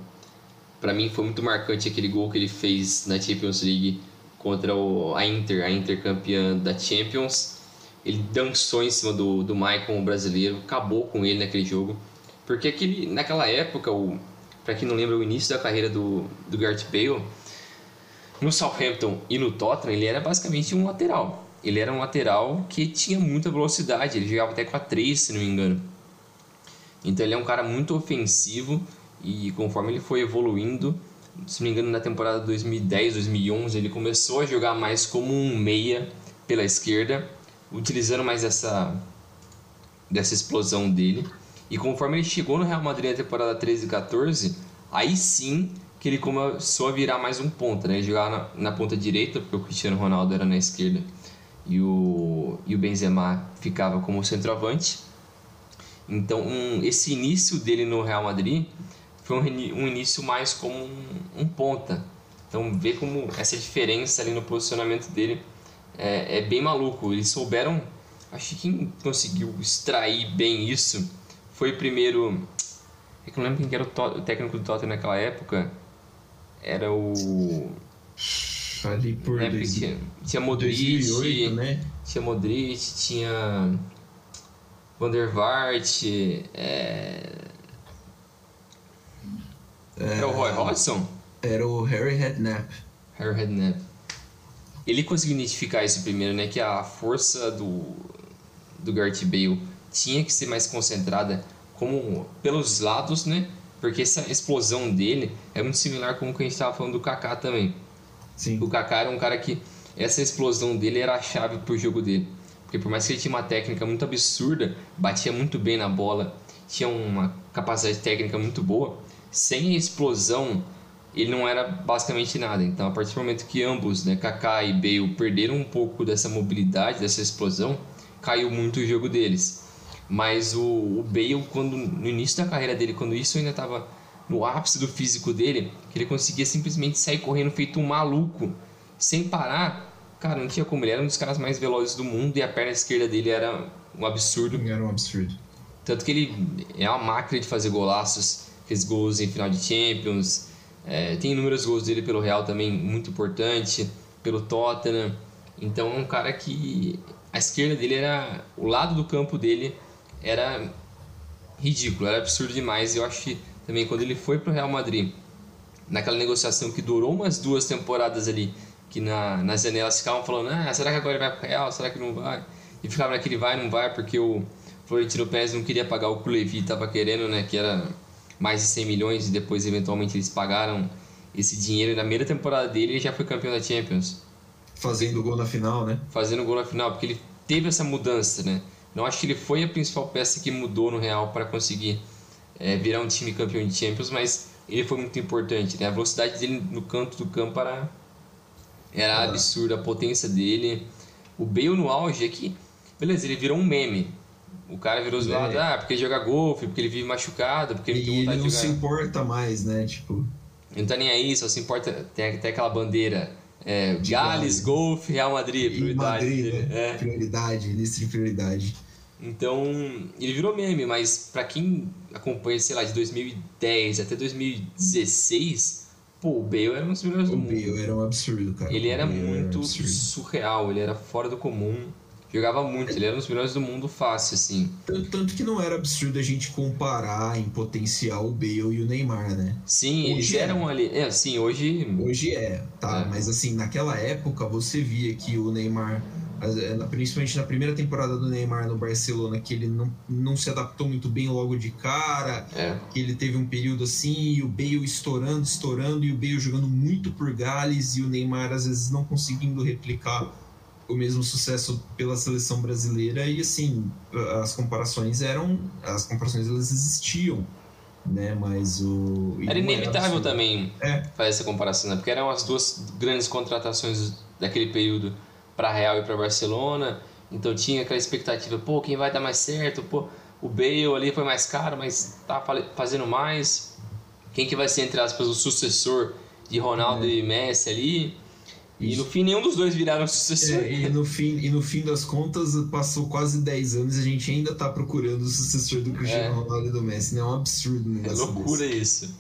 para mim foi muito marcante aquele gol que ele fez na Champions League contra o, a Inter, a Inter campeã da Champions ele dançou em cima do, do Michael brasileiro, acabou com ele naquele jogo. Porque aquele, naquela época, o, para quem não lembra, o início da carreira do, do Gareth Bale, no Southampton e no Tottenham, ele era basicamente um lateral. Ele era um lateral que tinha muita velocidade, ele jogava até com a 3, se não me engano. Então ele é um cara muito ofensivo e conforme ele foi evoluindo, se não me engano, na temporada 2010, 2011, ele começou a jogar mais como um meia pela esquerda utilizando mais essa dessa explosão dele. E conforme ele chegou no Real Madrid na temporada 13 e 14, aí sim que ele começou a virar mais um ponta, né? Ele jogava na, na ponta direita, porque o Cristiano Ronaldo era na esquerda e o, e o Benzema ficava como centroavante. Então, um, esse início dele no Real Madrid foi um, um início mais como um, um ponta. Então, ver como essa diferença ali no posicionamento dele é, é bem maluco. Eles souberam. Acho que quem conseguiu extrair bem isso foi primeiro. É que eu não lembro quem era o, o técnico do Tottenham naquela época. Era o. Ali por né, dois, tinha, tinha Modric, 2008, né? tinha Modric, tinha Van der Vaart, é... É... Era o Roy Hodgson? Era o Harry Redknapp. Harry Redknapp ele conseguiu identificar isso primeiro, né? Que a força do, do Gareth Bale tinha que ser mais concentrada como pelos lados, né? Porque essa explosão dele é muito similar com o que a gente estava falando do Kaká também. Sim. O Kaká era um cara que essa explosão dele era a chave para o jogo dele. Porque por mais que ele tinha uma técnica muito absurda, batia muito bem na bola, tinha uma capacidade técnica muito boa, sem explosão ele não era basicamente nada. Então, a partir do momento que ambos, né, Kaká e Bale, perderam um pouco dessa mobilidade, dessa explosão, caiu muito o jogo deles. Mas o, o Bale, quando no início da carreira dele, quando isso ainda estava no ápice do físico dele, que ele conseguia simplesmente sair correndo feito um maluco, sem parar, cara, não tinha como. Ele era um dos caras mais velozes do mundo e a perna esquerda dele era um absurdo. Era um absurdo. Tanto que ele é uma máquina de fazer golaços, fez gols em final de Champions, é, tem inúmeros gols dele pelo Real também, muito importante, pelo Tottenham. Então é um cara que a esquerda dele era. O lado do campo dele era ridículo, era absurdo demais. Eu acho que também quando ele foi pro Real Madrid, naquela negociação que durou umas duas temporadas ali, que na, nas janelas ficavam falando: ah, será que agora ele vai pro Real? Será que não vai? E ficava naquele vai, não vai, porque o Florentino Pérez não queria pagar o que o Levi estava querendo, né? Que era mais de 100 milhões e depois eventualmente eles pagaram esse dinheiro. E na primeira temporada dele ele já foi campeão da Champions. Fazendo gol na final, né? Fazendo gol na final, porque ele teve essa mudança, né? Não acho que ele foi a principal peça que mudou no Real para conseguir é, virar um time campeão de Champions, mas ele foi muito importante, né? A velocidade dele no canto do campo era, era ah. absurda, a potência dele. O Bale no auge é que, beleza, ele virou um meme. O cara virou zoado, é. ah, porque ele joga golfe, porque ele vive machucado, porque ele e tem vontade ele não de jogar. se importa mais, né? Tipo. Não tá nem aí, só se importa. Tem até aquela bandeira. É, Gales, Golfe, Real Madrid, prioridade. Madrid, dele. né? É. Prioridade, lista de prioridade. Então, ele virou meme, mas pra quem acompanha, sei lá, de 2010 até 2016, pô, o Bale era um dos melhores O do mundo. Bale era um absurdo, cara. Ele O era muito um surreal, ele era fora do comum, jogava muito, ele era um dos melhores do mundo fácil, assim. Tanto, tanto que não era absurdo a gente comparar em potencial o Bale e o Neymar, né? Sim, eles Hoje é. eram ali. É, sim, hoje. Hoje é, tá? É. Mas assim, naquela época você via que o Neymar, as- principalmente na primeira temporada do Neymar no Barcelona, que ele não, não se adaptou muito bem logo de cara, É, que ele teve um período assim, e o Bale estourando, estourando, e o Bale jogando muito por Gales, e o Neymar às vezes não conseguindo replicar o mesmo sucesso pela seleção brasileira, e assim, as comparações eram. As comparações elas existiam, né? Mas o. era inevitável absurdo. também É. fazer essa comparação, né? Porque eram as duas grandes contratações daquele período para Real e para Barcelona. Então tinha aquela expectativa, pô, quem vai dar mais certo? Pô, o Bale ali foi mais caro, mas tá fazendo mais. Quem que vai ser, entre aspas, o sucessor de Ronaldo É. e Messi ali? E no fim nenhum dos dois viraram sucessor. É, e, no fim, e no fim das contas, passou quase 10 anos e a gente ainda tá procurando o sucessor do Cristiano É. Ronaldo e do Messi. Né? É um absurdo um É loucura desse. isso.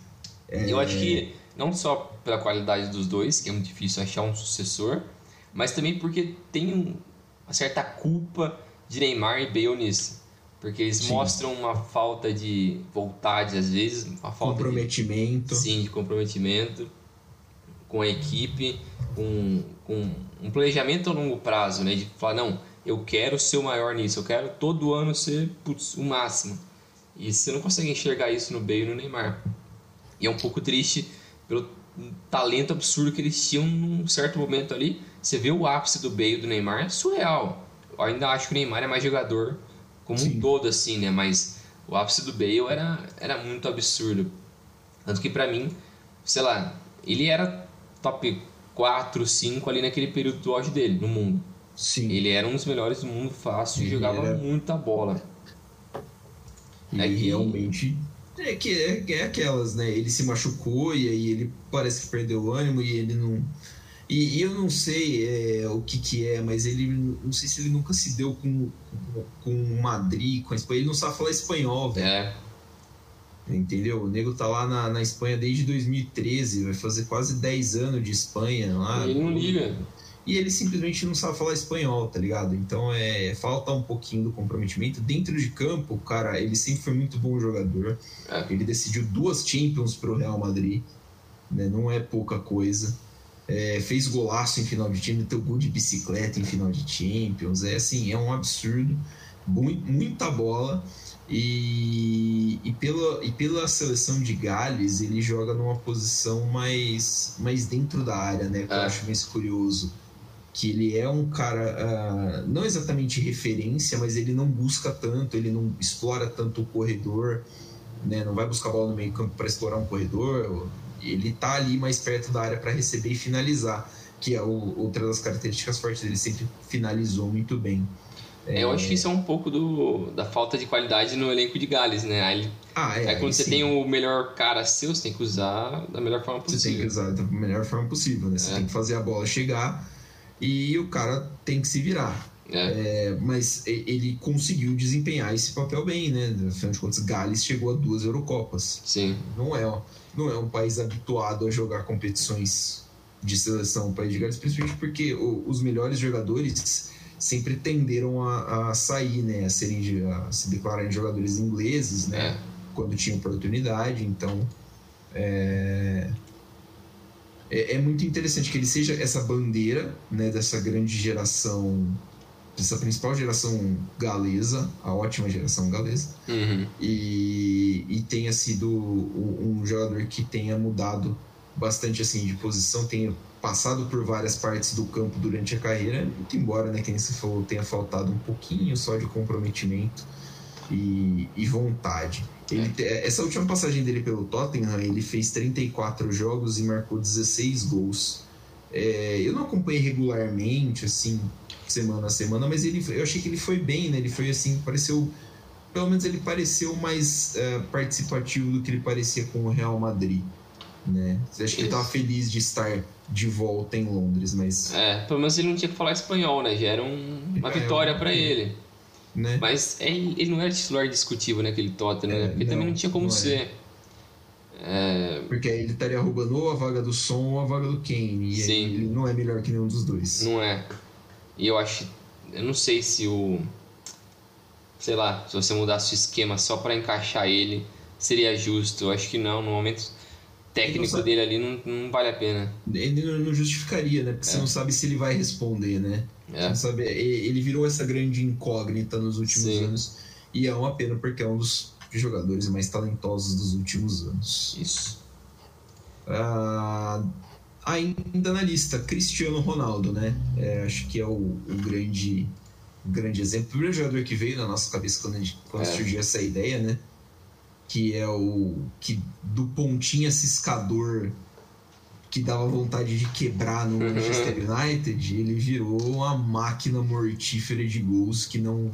É, Eu acho que não só pela qualidade dos dois, que é muito difícil achar um sucessor, mas também porque tem um- uma certa culpa de Neymar e Bale nisso. Porque eles Sim. mostram uma falta de vontade, às vezes, uma falta de, comprometimento. sim, de comprometimento com a equipe, com, com um planejamento a longo prazo, né? De falar, não, eu quero ser o maior nisso, eu quero todo ano ser putz, o máximo. E você não consegue enxergar isso no Bale e no Neymar. E é um pouco triste pelo talento absurdo que eles tinham num certo momento ali. Você vê o ápice do Bale e do Neymar, é surreal. Eu ainda acho que o Neymar é mais jogador como Sim. um todo, assim, né? Mas o ápice do Bale era, era muito absurdo. Tanto que pra mim, sei lá, ele era top 4, 5 ali naquele período do auge dele, no mundo. Sim. Ele era um dos melhores do mundo fácil e jogava era- muita bola. E É que- realmente. É que é, é aquelas, né? Ele se machucou e aí ele parece que perdeu o ânimo e ele não. E, e eu não sei é, o que que é, mas ele. Não sei se ele nunca se deu com, com, com o Madrid, com a Espanha. Ele não sabe falar espanhol, velho. É, Entendeu? O nego tá lá na, na Espanha desde 2013, vai fazer quase 10 anos de Espanha lá. ele não liga. E ele simplesmente não sabe falar espanhol, tá ligado? Então é falta um pouquinho do comprometimento. Dentro de campo, cara, ele sempre foi muito bom jogador. É. Ele decidiu duas Champions pro Real Madrid, né? Não é pouca coisa. É, fez golaço em final de Champions, teu gol de bicicleta em final de Champions. É assim, é um absurdo. Mui- Muita bola. E, e, pela, e pela seleção de Gales, ele joga numa posição mais, mais dentro da área, né? Que eu É. acho mais curioso. Que ele é um cara, ah, não exatamente referência, mas ele não busca tanto, ele não explora tanto o corredor, né? Não vai buscar bola no meio campo para explorar um corredor. Ele tá ali mais perto da área para receber e finalizar, que é o, outra das características fortes dele, sempre finalizou muito bem. É, Eu acho que isso é um pouco do, da falta de qualidade no elenco de Gales, né? Aí, Ah, é, aí quando aí você sim. tem o melhor cara seu, você tem que usar da melhor forma Você tem que possível. usar da melhor forma possível, né? Você É. tem que fazer a bola chegar. e o cara tem que se virar. É. É, mas ele conseguiu desempenhar esse papel bem, né? Afinal de contas, Gales chegou a duas Eurocopas. Sim. Não é, não é um país habituado a jogar competições de seleção, o país de Gales, principalmente porque os melhores jogadores sempre tenderam a, a, sair, né? A, serem, a se declararem jogadores ingleses, né? É. Quando tinha oportunidade. Então, é, é, é muito interessante que ele seja essa bandeira, né? Dessa grande geração essa principal geração galesa, a ótima geração galesa, uhum. e, e tenha sido um jogador que tenha mudado bastante assim de posição, tenha passado por várias partes do campo durante a carreira, muito embora, né, quem se falou, tenha faltado um pouquinho só de comprometimento e, e vontade. Ele, é. Essa última passagem dele pelo Tottenham, ele fez 34 jogos e marcou 16 gols. É, eu não acompanhei regularmente, assim, semana a semana, mas ele, eu achei que ele foi bem, né? Ele foi assim, pareceu. Pelo menos ele pareceu mais uh, participativo do que ele parecia com o Real Madrid. Né? Acho que ele estava feliz de estar de volta em Londres, mas. É, pelo menos ele não tinha que falar espanhol, né? Já era um, uma é, vitória para ele. Né? Mas é, ele não era titular discutível naquele Tottenham, né? Porque não, também não tinha como não ser. É... Porque aí ele estaria roubando ou a vaga do Som ou a vaga do Kane. E Sim. ele não é melhor que nenhum dos dois. Não é. E eu acho. Eu não sei se o. Sei lá, se você mudasse o esquema só para encaixar ele, seria justo. Eu acho que não. No momento técnico dele ali não, não vale a pena. Ele não justificaria, né? Porque é. você não sabe se ele vai responder, né? É. Você sabe, ele virou essa grande incógnita nos últimos Sim. anos. E é uma pena porque é um dos jogadores mais talentosos dos últimos anos. Isso. Ah, ainda na lista, Cristiano Ronaldo, né? É, acho que é o, o, grande, grande exemplo. O primeiro jogador que veio na nossa cabeça quando, gente, quando é. surgiu essa ideia, né? Que é o que do pontinha ciscador que dava vontade de quebrar no uhum. Manchester United, ele virou uma máquina mortífera de gols que não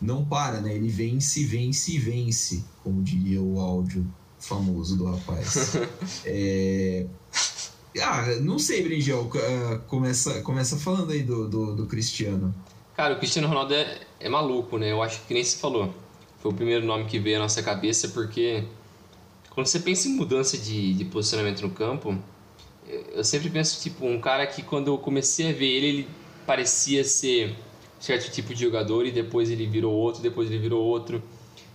não para, né? Ele vence, vence, vence, como diria o áudio famoso do rapaz. é, ah, não sei, Brinjel. Uh, começa, começa falando aí do, do, do, Cristiano. Cara, o Cristiano Ronaldo é, é maluco, né? Eu acho que nem se falou. Foi o primeiro nome que veio à nossa cabeça, porque quando você pensa em mudança de, de posicionamento no campo, eu sempre penso, tipo, um cara que quando eu comecei a ver ele, ele parecia ser certo tipo de jogador e depois ele virou outro, depois ele virou outro.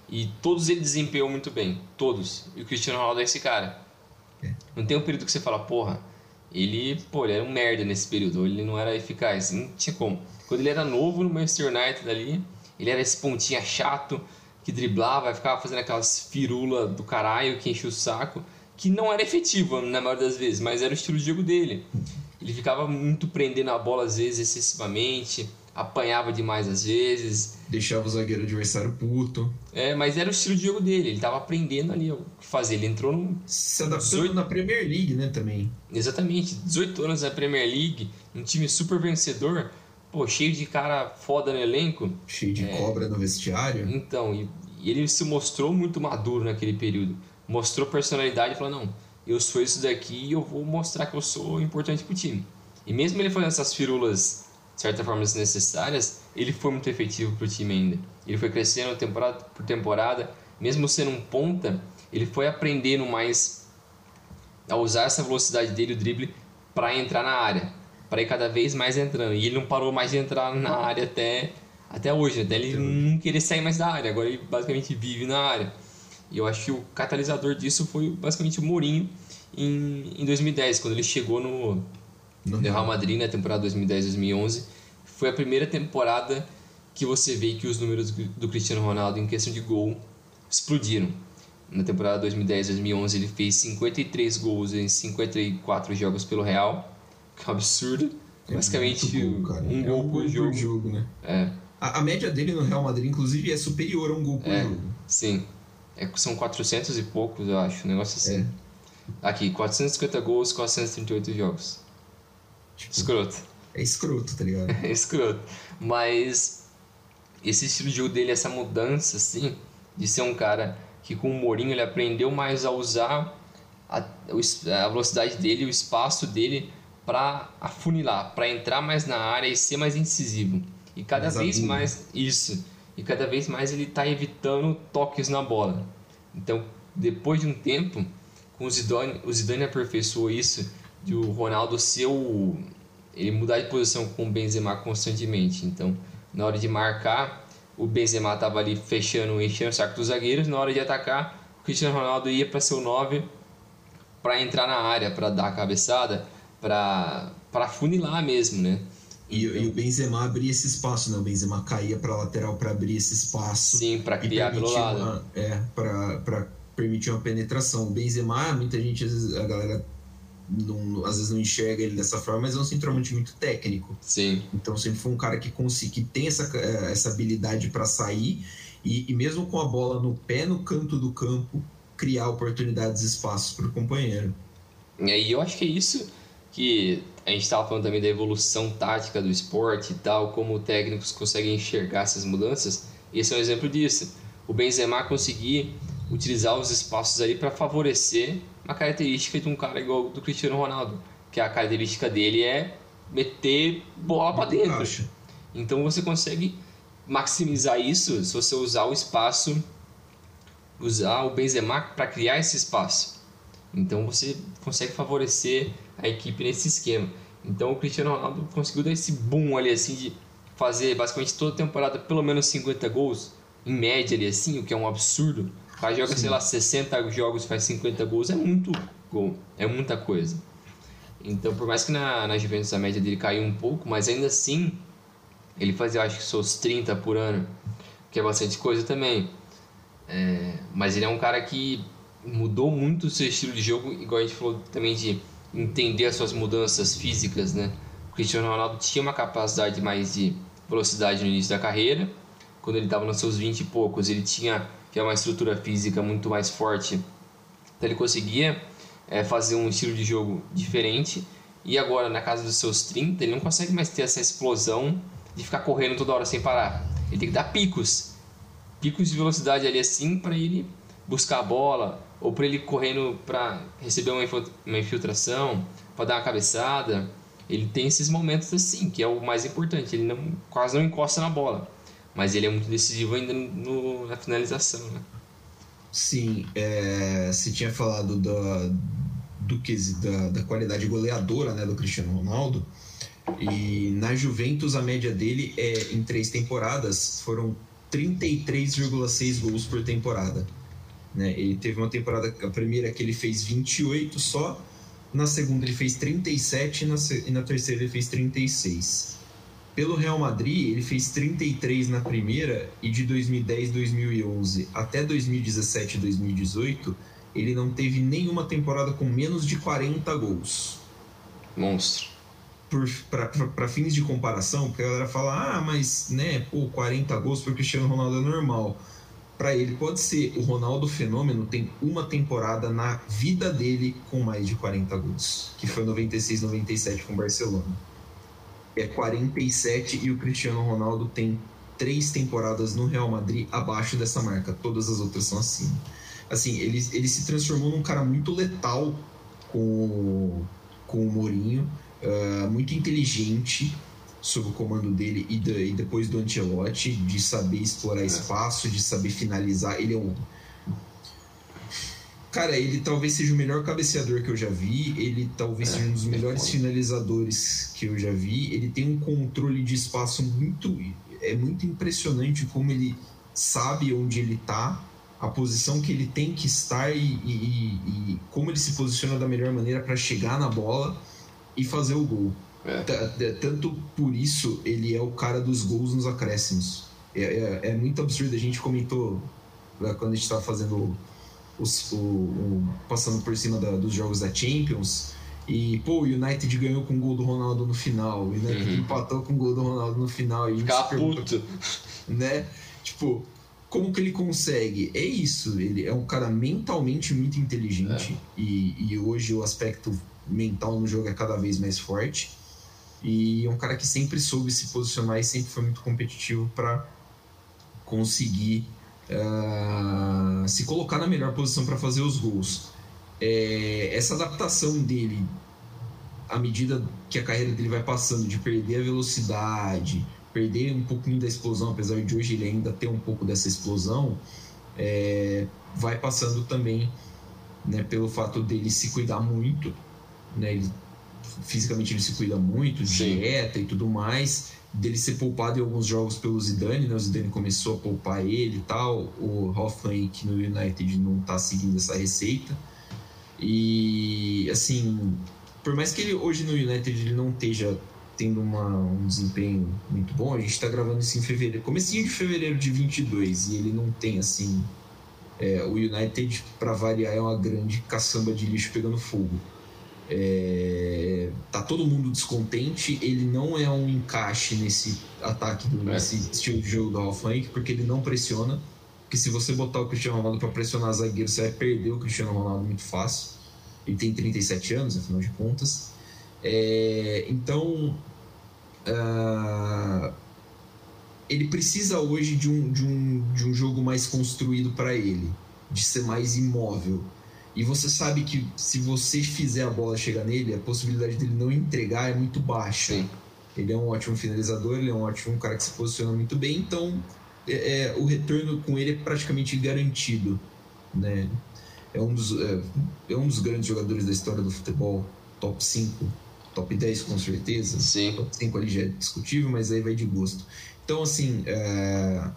E todos ele desempenhou muito bem, todos. E o Cristiano Ronaldo é esse cara. Não tem um período que você fala, porra, ele, pô, ele era um merda nesse período, ele não era eficaz, não tinha como. Quando ele era novo no Manchester United ali, ele era esse pontinha chato que driblava, ficava fazendo aquelas firulas do caralho que enchia o saco, que não era efetivo na maioria das vezes, mas era o estilo de jogo dele. Ele ficava muito prendendo a bola às vezes excessivamente, apanhava demais às vezes. Deixava o zagueiro adversário puto. É, mas era o estilo de jogo dele, ele tava aprendendo ali o que fazer. Ele entrou no. Se adaptando 18... na Premier League, né, também. Exatamente, 18 anos na Premier League, um time super vencedor, pô, cheio de cara foda no elenco. Cheio de é... cobra no vestiário. Então, e, e, ele se mostrou muito maduro naquele período. Mostrou personalidade e falou: não, eu sou isso daqui e eu vou mostrar que eu sou importante pro time. E mesmo ele fazendo essas firulas de certa forma desnecessárias, ele foi muito efetivo para o time ainda. Ele foi crescendo temporada por temporada, mesmo sendo um ponta, ele foi aprendendo mais a usar essa velocidade dele, o drible, para entrar na área, para ir cada vez mais entrando. E ele não parou mais de entrar na área até, até hoje, até ele não querer sair mais da área. Agora ele basicamente vive na área. E eu acho que o catalisador disso foi basicamente o Mourinho em, em 2010, quando ele chegou no, no Real Madrid na temporada 2010-2011. Foi a primeira temporada que você vê que os números do Cristiano Ronaldo em questão de gol explodiram. Na temporada 2010-2011 ele fez 53 gols em 54 jogos pelo Real, absurdo. É Basicamente gol, um, gol, é um por, jogo. jogo. né? É. A, a, média dele no Real Madrid, inclusive, é superior a um gol por é, jogo. Sim. É, são 400 e poucos, eu acho, um negócio assim. É. Aqui, 450 gols, 438 jogos. Tipo, escroto. É escroto, tá ligado? é escroto. Mas esse estilo de jogo dele, essa mudança, assim, de ser um cara que com o Mourinho ele aprendeu mais a usar a, a velocidade dele, o espaço dele para afunilar, para entrar mais na área e ser mais incisivo. E cada mais vez mais isso. E cada vez mais ele está evitando toques na bola. Então, depois de um tempo, com o Zidane, o Zidane aperfeiçoou isso de o Ronaldo ser o ele mudar de posição com o Benzema constantemente. Então, na hora de marcar, o Benzema estava ali fechando, enchendo o saco dos zagueiros. Na hora de atacar, o Cristiano Ronaldo ia para ser o 9 para entrar na área, para dar a cabeçada, para funilar mesmo, né? E, então, e, o Benzema abria esse espaço, né? O Benzema caía para lateral para abrir esse espaço. Sim, para criar pelo lado. Uma, é, para permitir uma penetração. O Benzema, muita gente, às vezes, a galera não, às vezes não enxerga ele dessa forma, mas é um centroavante muito técnico. Sim. Então sempre foi um cara que consegue, que tem essa, eh, essa habilidade para sair e, e, mesmo com a bola no pé no canto do campo, criar oportunidades e espaços para o companheiro. E eu acho que é isso que a gente estava falando também da evolução tática do esporte e tal, como técnicos conseguem enxergar essas mudanças. Esse é um exemplo disso. O Benzema conseguir utilizar os espaços ali para favorecer uma característica de um cara igual do Cristiano Ronaldo, que a característica dele é meter bola para dentro. Então você consegue maximizar isso se você usar o espaço, usar o Benzema para criar esse espaço. Então você consegue favorecer a equipe nesse esquema. Então o Cristiano Ronaldo conseguiu dar esse boom ali assim de fazer basicamente toda temporada pelo menos 50 gols em média ali assim, o que é um absurdo o cara joga, Sim. sei lá, 60 jogos, faz 50 gols, é muito gol, é muita coisa. Então, por mais que na, na Juventus a média dele caiu um pouco, mas ainda assim, ele fazia, acho que seus 30 por ano, que é bastante coisa também. É, mas ele é um cara que mudou muito o seu estilo de jogo, igual a gente falou também de entender as suas mudanças físicas, né? O Cristiano Ronaldo tinha uma capacidade mais de velocidade no início da carreira, quando ele estava nos seus 20 e poucos, ele tinha é uma estrutura física muito mais forte. Então ele conseguia é, fazer um estilo de jogo diferente. E agora, na casa dos seus 30, ele não consegue mais ter essa explosão de ficar correndo toda hora sem parar. Ele tem que dar picos. Picos de velocidade ali assim para ele buscar a bola ou para ele correndo para receber uma infiltração, para dar uma cabeçada. Ele tem esses momentos assim, que é o mais importante. Ele não, quase não encosta na bola mas ele é muito decisivo ainda no, na finalização, né? Sim, é, se tinha falado da, do da, da qualidade goleadora né, do Cristiano Ronaldo e na Juventus a média dele é em três temporadas foram 33,6 gols por temporada. Né? Ele teve uma temporada, a primeira que ele fez 28 só, na segunda ele fez 37 e na, e na terceira ele fez 36. Pelo Real Madrid, ele fez 33 na primeira e de 2010, 2011 até 2017, 2018, ele não teve nenhuma temporada com menos de 40 gols. Monstro. Para fins de comparação, porque a galera fala, ah, mas né, pô, 40 gols para o Cristiano Ronaldo é normal. Para ele pode ser. O Ronaldo Fenômeno tem uma temporada na vida dele com mais de 40 gols, que foi 96, 97 com o Barcelona é 47 e o Cristiano Ronaldo tem três temporadas no Real Madrid abaixo dessa marca. Todas as outras são acima. Assim, ele, ele se transformou num cara muito letal com, com o Mourinho, uh, muito inteligente sob o comando dele e, de, e depois do Ancelotti, de saber explorar é. espaço, de saber finalizar. Ele é um Cara, ele talvez seja o melhor cabeceador que eu já vi. Ele talvez é, seja um dos melhores é finalizadores que eu já vi. Ele tem um controle de espaço muito. É muito impressionante como ele sabe onde ele tá, a posição que ele tem que estar e, e, e como ele se posiciona da melhor maneira para chegar na bola e fazer o gol. É. Tanto por isso ele é o cara dos gols nos acréscimos. É, é, é muito absurdo. A gente comentou né, quando a gente estava fazendo os, o, o, passando por cima da, dos jogos da Champions. E, pô, o United ganhou com o gol do Ronaldo no final. O United uhum. empatou com o gol do Ronaldo no final. E Ficar puto. Né? Tipo, como que ele consegue? É isso, ele é um cara mentalmente muito inteligente. É. E, e hoje o aspecto mental no jogo é cada vez mais forte. E um cara que sempre soube se posicionar e sempre foi muito competitivo para conseguir uh, se colocar na melhor posição para fazer os gols. É, essa adaptação dele à medida que a carreira dele vai passando, de perder a velocidade, perder um pouquinho da explosão, apesar de hoje ele ainda ter um pouco dessa explosão, é, vai passando também né, pelo fato dele se cuidar muito, né, ele, fisicamente ele se cuida muito, Sim. dieta e tudo mais, dele ser poupado em alguns jogos pelo Zidane, né, o Zidane começou a poupar ele e tal, o Hoffenheim no United não está seguindo essa receita, e assim, por mais que ele hoje no United ele não esteja tendo uma, um desempenho muito bom. A gente está gravando isso em fevereiro, comecinho de fevereiro de 22 e ele não tem assim. É, o United, para variar, é uma grande caçamba de lixo pegando fogo. É, tá todo mundo descontente. Ele não é um encaixe nesse ataque, do, é. nesse estilo de jogo do Half-Flank, porque ele não pressiona. Porque se você botar o Cristiano Ronaldo para pressionar zagueiro, você vai perder o Cristiano Ronaldo muito fácil. Ele tem 37 anos, afinal de contas. É, então, uh, ele precisa hoje de um, de um, de um jogo mais construído para ele, de ser mais imóvel. E você sabe que se você fizer a bola chegar nele, a possibilidade dele não entregar é muito baixa. Sim. Ele é um ótimo finalizador, ele é um ótimo cara que se posiciona muito bem, então é, é, o retorno com ele é praticamente garantido. Né? É, um dos, é, é um dos grandes jogadores da história do futebol, top 5 top 10 com certeza. Sim. Top 5 ali já é discutível, mas aí vai de gosto. Então, assim, é...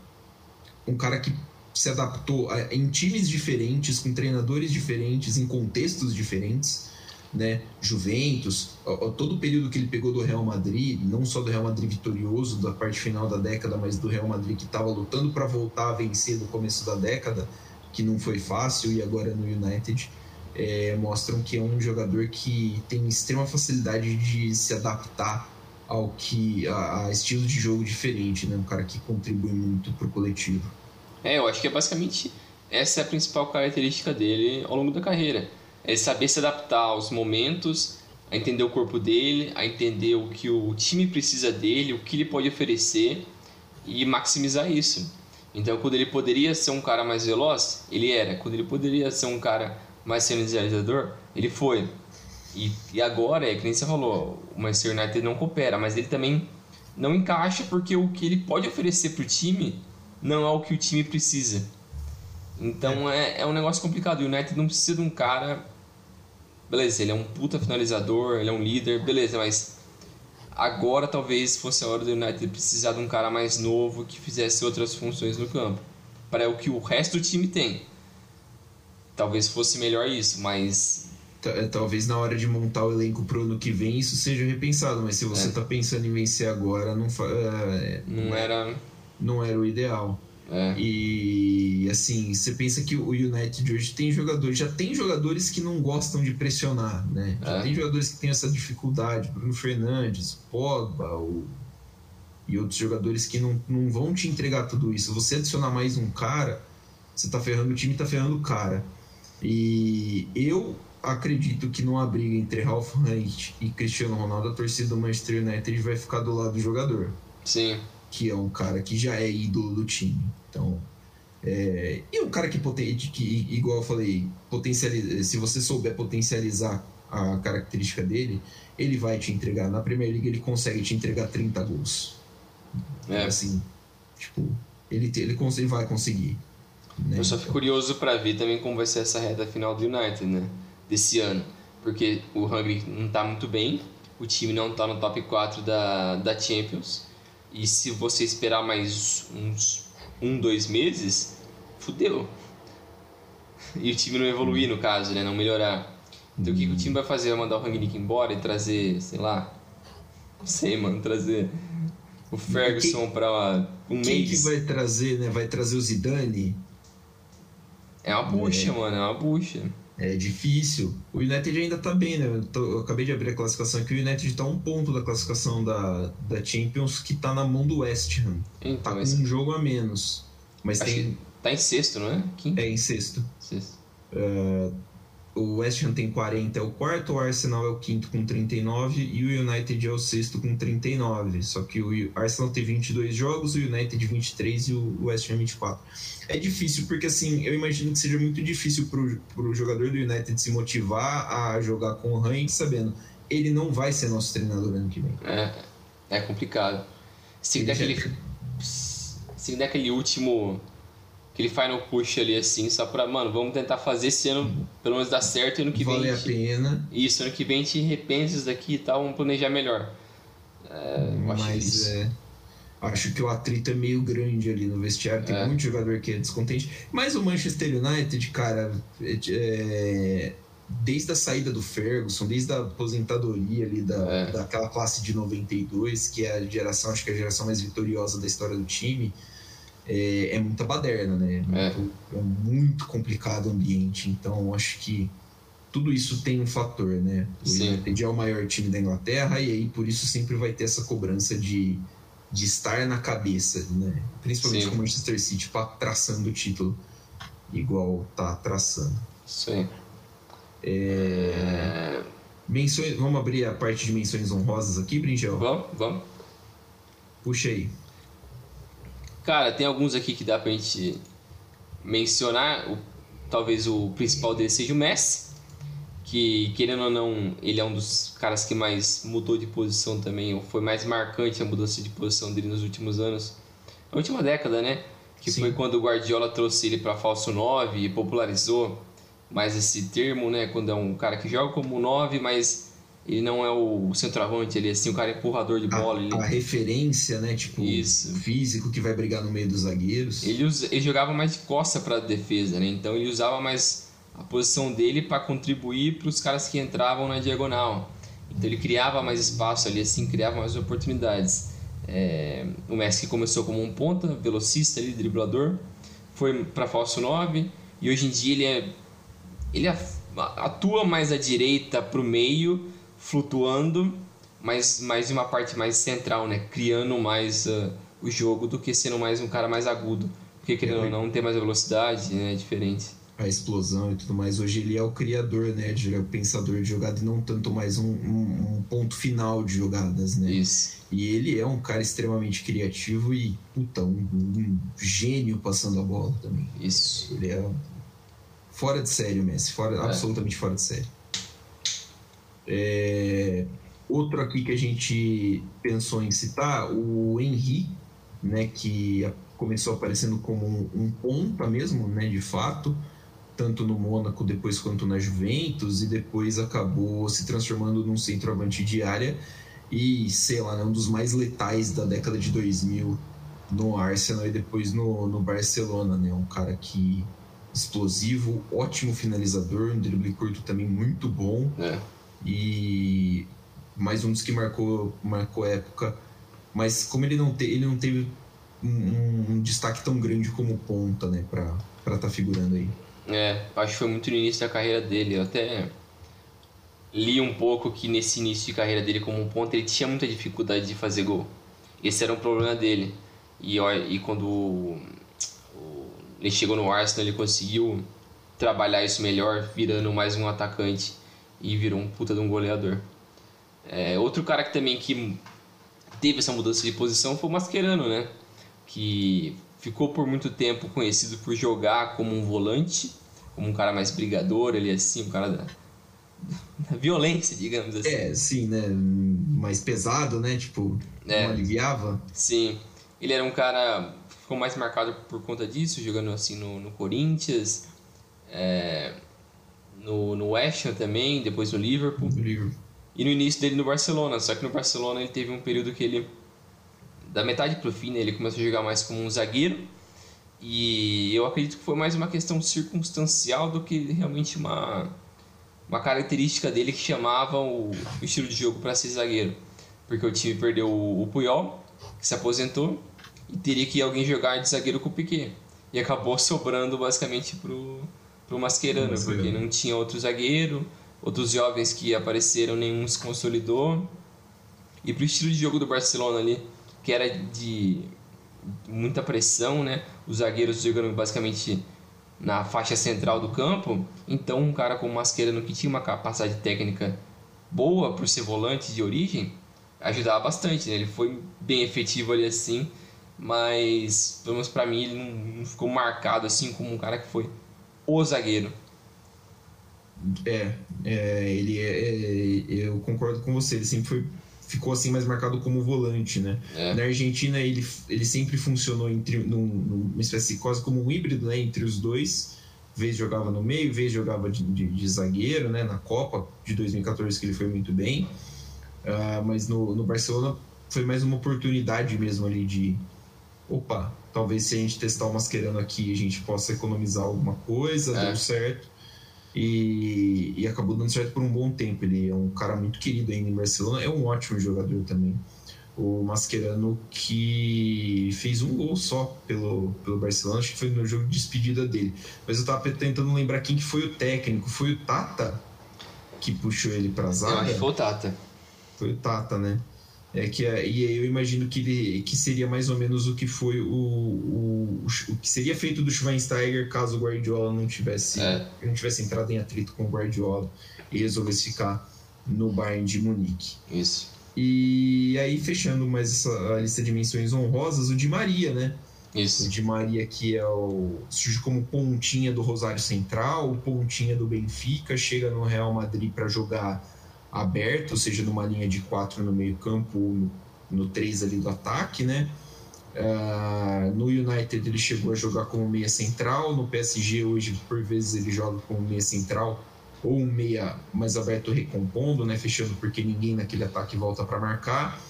um cara que se adaptou a, em times diferentes, com treinadores diferentes, em contextos diferentes, né? Juventus, todo o período que ele pegou do Real Madrid, não só do Real Madrid vitorioso da parte final da década, mas do Real Madrid que estava lutando para voltar a vencer no começo da década, que não foi fácil, e agora no United é, mostram que é um jogador que tem extrema facilidade de se adaptar ao que a, a estilo de jogo diferente, né? Um cara que contribui muito pro coletivo. É, eu acho que é basicamente essa é a principal característica dele ao longo da carreira. É saber se adaptar aos momentos, a entender o corpo dele, a entender o que o time precisa dele, o que ele pode oferecer e maximizar isso. Então, quando ele poderia ser um cara mais veloz, ele era. Quando ele poderia ser um cara mais sendo idealizador, ele foi. E, e agora, é que nem você falou, o Manchester United não coopera, mas ele também não encaixa porque o que ele pode oferecer para o time não é o que o time precisa. Então é. é, é um negócio complicado. O United não precisa de um cara. Beleza, ele é um puta finalizador, ele é um líder, beleza, mas agora talvez fosse a hora do United precisar de um cara mais novo que fizesse outras funções no campo. Para o que o resto do time tem talvez fosse melhor isso, mas. É, talvez na hora de montar o elenco pro ano que vem isso seja repensado, mas se você é. tá pensando em vencer agora, não, fa... É, não era. Não era o ideal. É. E assim, você pensa que o United hoje tem jogadores, já tem jogadores que não gostam de pressionar, né? Já é. tem jogadores que têm essa dificuldade, Bruno Fernandes, Pogba, o... e outros jogadores que não, não vão te entregar tudo isso. Você adicionar mais um cara, você tá ferrando o time, tá ferrando o cara. E eu acredito que numa briga entre Ralph Hunt e Cristiano Ronaldo, a torcida do Manchester United vai ficar do lado do jogador. Sim. Que é um cara que já é ídolo do time. Então. É, e um cara que, que, igual eu falei, potencializa, se você souber potencializar a característica dele, ele vai te entregar. Na Premier League ele consegue te entregar 30 gols. É. Assim, tipo, ele, ele, ele vai conseguir. Né? Eu só fico curioso para ver também como vai ser essa reta final do United, né? Desse ano. Porque o Hungry não tá muito bem, o time não tá no top 4 da, da Champions. E se você esperar mais uns um, dois meses, fudeu. E o time não evoluir, no caso, né? Não melhorar. Então o que, que o time vai fazer? Vai mandar o Rangnick embora e trazer, sei lá... Não sei, mano. Trazer o Ferguson para um quem mês. Quem que vai trazer, né? Vai trazer o Zidane? É uma bucha, é, mano, é uma bucha. É difícil. O United ainda tá bem, né? Eu, tô, eu acabei de abrir a classificação aqui. O United tá um ponto da classificação da, da Champions que tá na mão do West Ham. Então, tá com um jogo a menos. Mas tem. Tá em sexto, não é? Quinto? É, em sexto. Sexto. Uh, o West Ham tem 40, é o quarto, o Arsenal é o quinto com 39 e o United é o sexto com 39. Só que o Arsenal tem 22 jogos, o United 23 e o West Ham 24. É difícil porque, assim, eu imagino que seja muito difícil para o jogador do United se motivar a jogar com o Rank sabendo ele não vai ser nosso treinador ano que vem. É, é complicado. Se der aquele. Se der aquele último. Aquele final push ali assim, só pra, mano, vamos tentar fazer esse ano pelo menos dar certo e ano que vale vem. Vale a pena. Isso, ano que vem a gente repensa isso daqui e tal, vamos planejar melhor. É, Mas é. Acho que o atrito é meio grande ali no vestiário. Tem é. muito jogador que é descontente. Mas o Manchester United, cara, é, é desde a saída do Ferguson, desde a aposentadoria ali da, é. daquela classe de 92, que é a geração, acho que é a geração mais vitoriosa da história do time, é, é muita baderna, né? É. Muito, é. muito complicado o ambiente. Então, acho que tudo isso tem um fator, né? O Sim. United é o maior time da Inglaterra e aí por isso sempre vai ter essa cobrança de de estar na cabeça, né? Principalmente Sim. com o Manchester City tá traçando o título igual tá traçando. Sim. É... Menções, vamos abrir a parte de menções honrosas aqui, Bringel? Vamos, vamos. Puxa aí. Cara, tem alguns aqui que dá pra gente mencionar. O, talvez o principal deles seja o Messi que querendo ou não, ele é um dos caras que mais mudou de posição também, ou foi mais marcante a mudança de posição dele nos últimos anos. Na última década, né? Que Sim. foi quando o Guardiola trouxe ele para falso 9 e popularizou mais esse termo, né? Quando é um cara que joga como 9, mas ele não é o centroavante, ele é assim, o cara empurrador de bola. A, ele... a referência, né? Tipo, Isso. físico que vai brigar no meio dos zagueiros. Ele, usa, ele jogava mais de costa para defesa, né? Então ele usava mais a posição dele para contribuir para os caras que entravam na diagonal. Então ele criava mais espaço ali, assim, criava mais oportunidades. É, o Messi começou como um ponta, velocista ali, driblador, foi para falso 9 e hoje em dia ele é ele atua mais à direita para o meio, flutuando, mas mais em uma parte mais central, né, criando mais uh, o jogo do que sendo mais um cara mais agudo, porque querendo ou não tem mais velocidade, né, é diferente a explosão e tudo mais. Hoje ele é o criador, né? De, é o pensador de jogada e não tanto mais um, um, um, ponto final de jogadas, né? Isso. E ele é um cara extremamente criativo e, puta, um, um gênio passando a bola também. Isso. Ele é fora de série, Messi. Fora, é. Absolutamente fora de série. É... Outro aqui que a gente pensou em citar, o Henry, né? Que começou aparecendo como um, um ponta mesmo, né? De fato tanto no Mônaco depois quanto na Juventus e depois acabou se transformando num centroavante de área e sei lá, né, um dos mais letais da década de 2000 no Arsenal e depois no, no Barcelona, né, um cara que explosivo, ótimo finalizador, um drible curto também muito bom é. E mais um dos que marcou marcou época, mas como ele não, te, ele não teve um, um destaque tão grande como ponta, né, para estar tá figurando aí. É, acho que foi muito no início da carreira dele. Eu até li um pouco que nesse início de carreira dele como ponto ele tinha muita dificuldade de fazer gol. Esse era um problema dele. E, e quando ele chegou no Arsenal, ele conseguiu trabalhar isso melhor, virando mais um atacante e virou um puta de um goleador. É, outro cara que também que teve essa mudança de posição foi o Mascherano, né? Que ficou por muito tempo conhecido por jogar como um volante, como um cara mais brigador, ele assim, um cara da, da violência, digamos assim. É, sim, né? Mais pesado, né? Tipo, é, não aliviava. Sim. Ele era um cara ficou mais marcado por conta disso, jogando assim no, no Corinthians, é, no, no West Ham também, depois no Liverpool. No Liverpool. E no início dele no Barcelona, só que no Barcelona ele teve um período que ele da metade pro fim, né, ele começou a jogar mais como um zagueiro. E eu acredito que foi mais uma questão circunstancial do que realmente uma, uma característica dele que chamava o, o estilo de jogo para ser zagueiro. Porque o time perdeu o, o Puyol, que se aposentou, e teria que alguém jogar de zagueiro com o Piquet. E acabou sobrando basicamente pro, pro Mascherano, Mascherano, porque não tinha outro zagueiro, outros jovens que apareceram, nenhum se consolidou. E pro estilo de jogo do Barcelona ali, que era de muita pressão, né? Os zagueiros jogando basicamente na faixa central do campo. Então, um cara como Mascherano que tinha uma capacidade técnica boa por ser volante de origem, ajudava bastante, né? Ele foi bem efetivo ali assim, mas pelo menos para mim ele não ficou marcado assim como um cara que foi o zagueiro. É, é ele é, é, eu concordo com você, ele sempre foi, ficou assim mais marcado como volante, né? É. Na Argentina ele, ele sempre funcionou entre num, numa espécie quase como um híbrido, né, entre os dois. Vez jogava no meio, vez jogava de, de, de zagueiro, né? Na Copa de 2014 que ele foi muito bem, uh, mas no, no Barcelona foi mais uma oportunidade mesmo ali de opa, talvez se a gente testar o Mascherano aqui a gente possa economizar alguma coisa, é. deu certo. E, e, acabou dando certo por um bom tempo. Ele é um cara muito querido ainda em Barcelona, é um ótimo jogador também. O Mascherano que fez um gol só pelo, pelo Barcelona, acho que foi no jogo de despedida dele. Mas eu tava tentando lembrar quem que foi o técnico. Foi o Tata que puxou ele pra zaga? Eu acho que foi o Tata. Foi o Tata, né? É que é, e eu imagino que ele que seria mais ou menos o que foi o, o, o que seria feito do Schweinsteiger caso o Guardiola não tivesse é. não tivesse entrado em atrito com o Guardiola e resolvesse ficar no Bayern de Munique. Isso. E aí fechando mais essa lista de menções honrosas, o de Maria, né? Isso. O de Maria que é o surge como pontinha do Rosário Central, pontinha do Benfica, chega no Real Madrid para jogar aberto, ou seja, numa linha de quatro no meio campo, no, no três ali do ataque, né? Uh, no United ele chegou a jogar como meia central, no PSG hoje por vezes ele joga como meia central ou um meia mais aberto recompondo, né, fechando porque ninguém naquele ataque volta para marcar,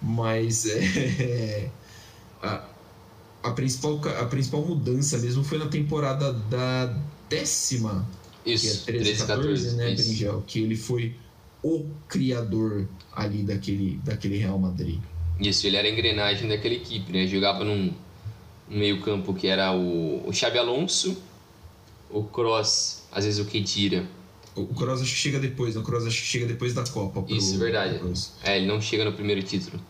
mas é, a, a, principal, a principal mudança mesmo foi na temporada da décima, isso, que é 13, 13 14, 14, né, Bringel, que ele foi o criador ali daquele, daquele Real Madrid. Isso, ele era a engrenagem daquela equipe, né? Jogava num meio campo que era o, o Xabi Alonso, o Cross, às vezes o Kedira. O Cross acho que chega depois, o Cross acho que chega depois da Copa. Pro, Isso, verdade. É, ele não chega no primeiro título.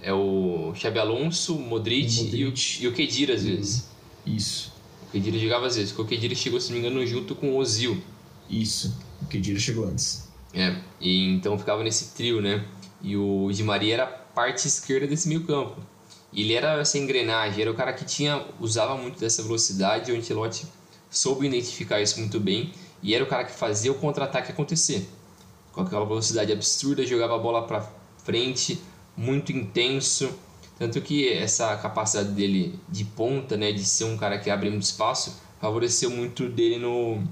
É o Xabi Alonso, Modric, o Modric. e o, e o Kedira às vezes. Isso. O Kedira jogava às vezes, porque o Kedira chegou, se não me engano, junto com o Ozil. Isso, o Kedira chegou antes. É, e então ficava nesse trio, né? E o Di Maria era a parte esquerda desse meio campo. E ele era essa engrenagem, era o cara que tinha usava muito dessa velocidade, o Ancelotti soube identificar isso muito bem, e era o cara que fazia o contra-ataque acontecer. Com aquela velocidade absurda, jogava a bola para frente, muito intenso, tanto que essa capacidade dele de ponta, né, de ser um cara que abre muito espaço, favoreceu muito dele no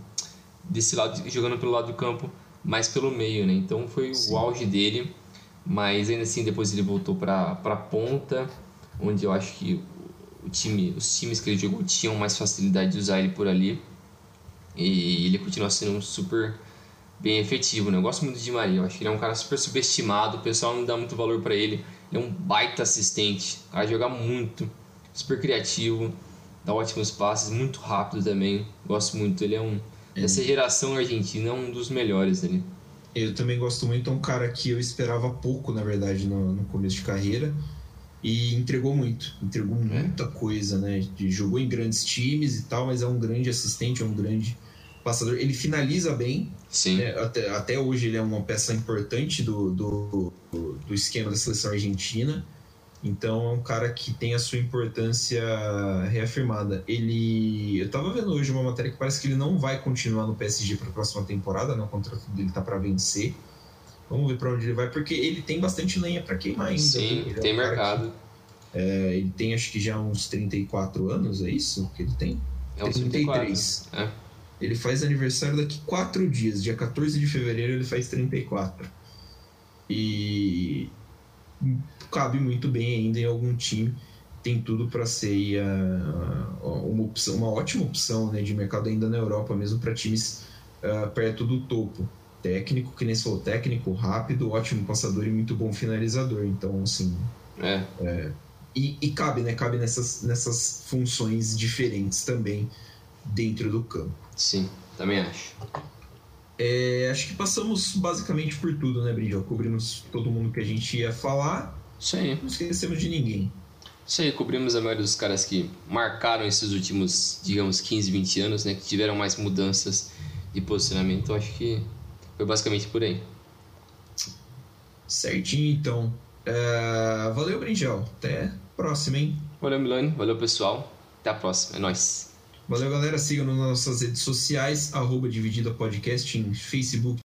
desse lado jogando pelo lado do campo mais pelo meio, né? Então foi Sim. o auge dele, mas ainda assim depois ele voltou para para ponta, onde eu acho que o time, os times que ele jogou tinham mais facilidade de usar ele por ali. E ele continua sendo um super bem efetivo, né? Eu gosto muito de Maria, eu acho que ele é um cara super subestimado, o pessoal não dá muito valor para ele. Ele é um baita assistente, o cara joga muito, super criativo, dá ótimos passes, muito rápido também. Gosto muito, ele é um essa geração argentina é um dos melhores ali. Eu também gosto muito, é um cara que eu esperava pouco, na verdade, no, no começo de carreira. E entregou muito, entregou é. muita coisa, né? Jogou em grandes times e tal, mas é um grande assistente, é um grande passador. Ele finaliza bem. Sim. Né? Até, até hoje ele é uma peça importante do, do, do esquema da seleção argentina. Então é um cara que tem a sua importância reafirmada. Ele. Eu tava vendo hoje uma matéria que parece que ele não vai continuar no PSG para a próxima temporada, né? O contrato dele tá para vencer. Vamos ver para onde ele vai, porque ele tem bastante lenha para queimar ainda. Sim, né? tem é um mercado. Que, é, ele tem acho que já uns 34 anos, é isso que ele tem? É uns 33. É. Ele faz aniversário daqui 4 dias, dia 14 de fevereiro ele faz 34. E cabe muito bem ainda em algum time. Tem tudo para ser uh, uma, opção, uma ótima opção né, de mercado ainda na Europa, mesmo para times uh, perto do topo. Técnico, que nem falou, técnico, rápido, ótimo passador e muito bom finalizador. Então, assim. É. é e, e, cabe, né? Cabe nessas, nessas funções diferentes também dentro do campo. Sim, também acho. É, acho que passamos basicamente por tudo, né, Brinjal? Cobrimos todo mundo que a gente ia falar. Aí. Não esquecemos de ninguém. Isso aí, cobrimos a maioria dos caras que marcaram esses últimos, digamos, 15, 20 anos, né? Que tiveram mais mudanças de posicionamento. Acho que foi basicamente por aí. Certinho, então. Uh, valeu, Brinjal. Até a próxima, hein? Valeu, Milani. Valeu, pessoal. Até a próxima. É nóis. Valeu, galera. Sigam nas nossas redes sociais, arroba Dividida Podcast em Facebook,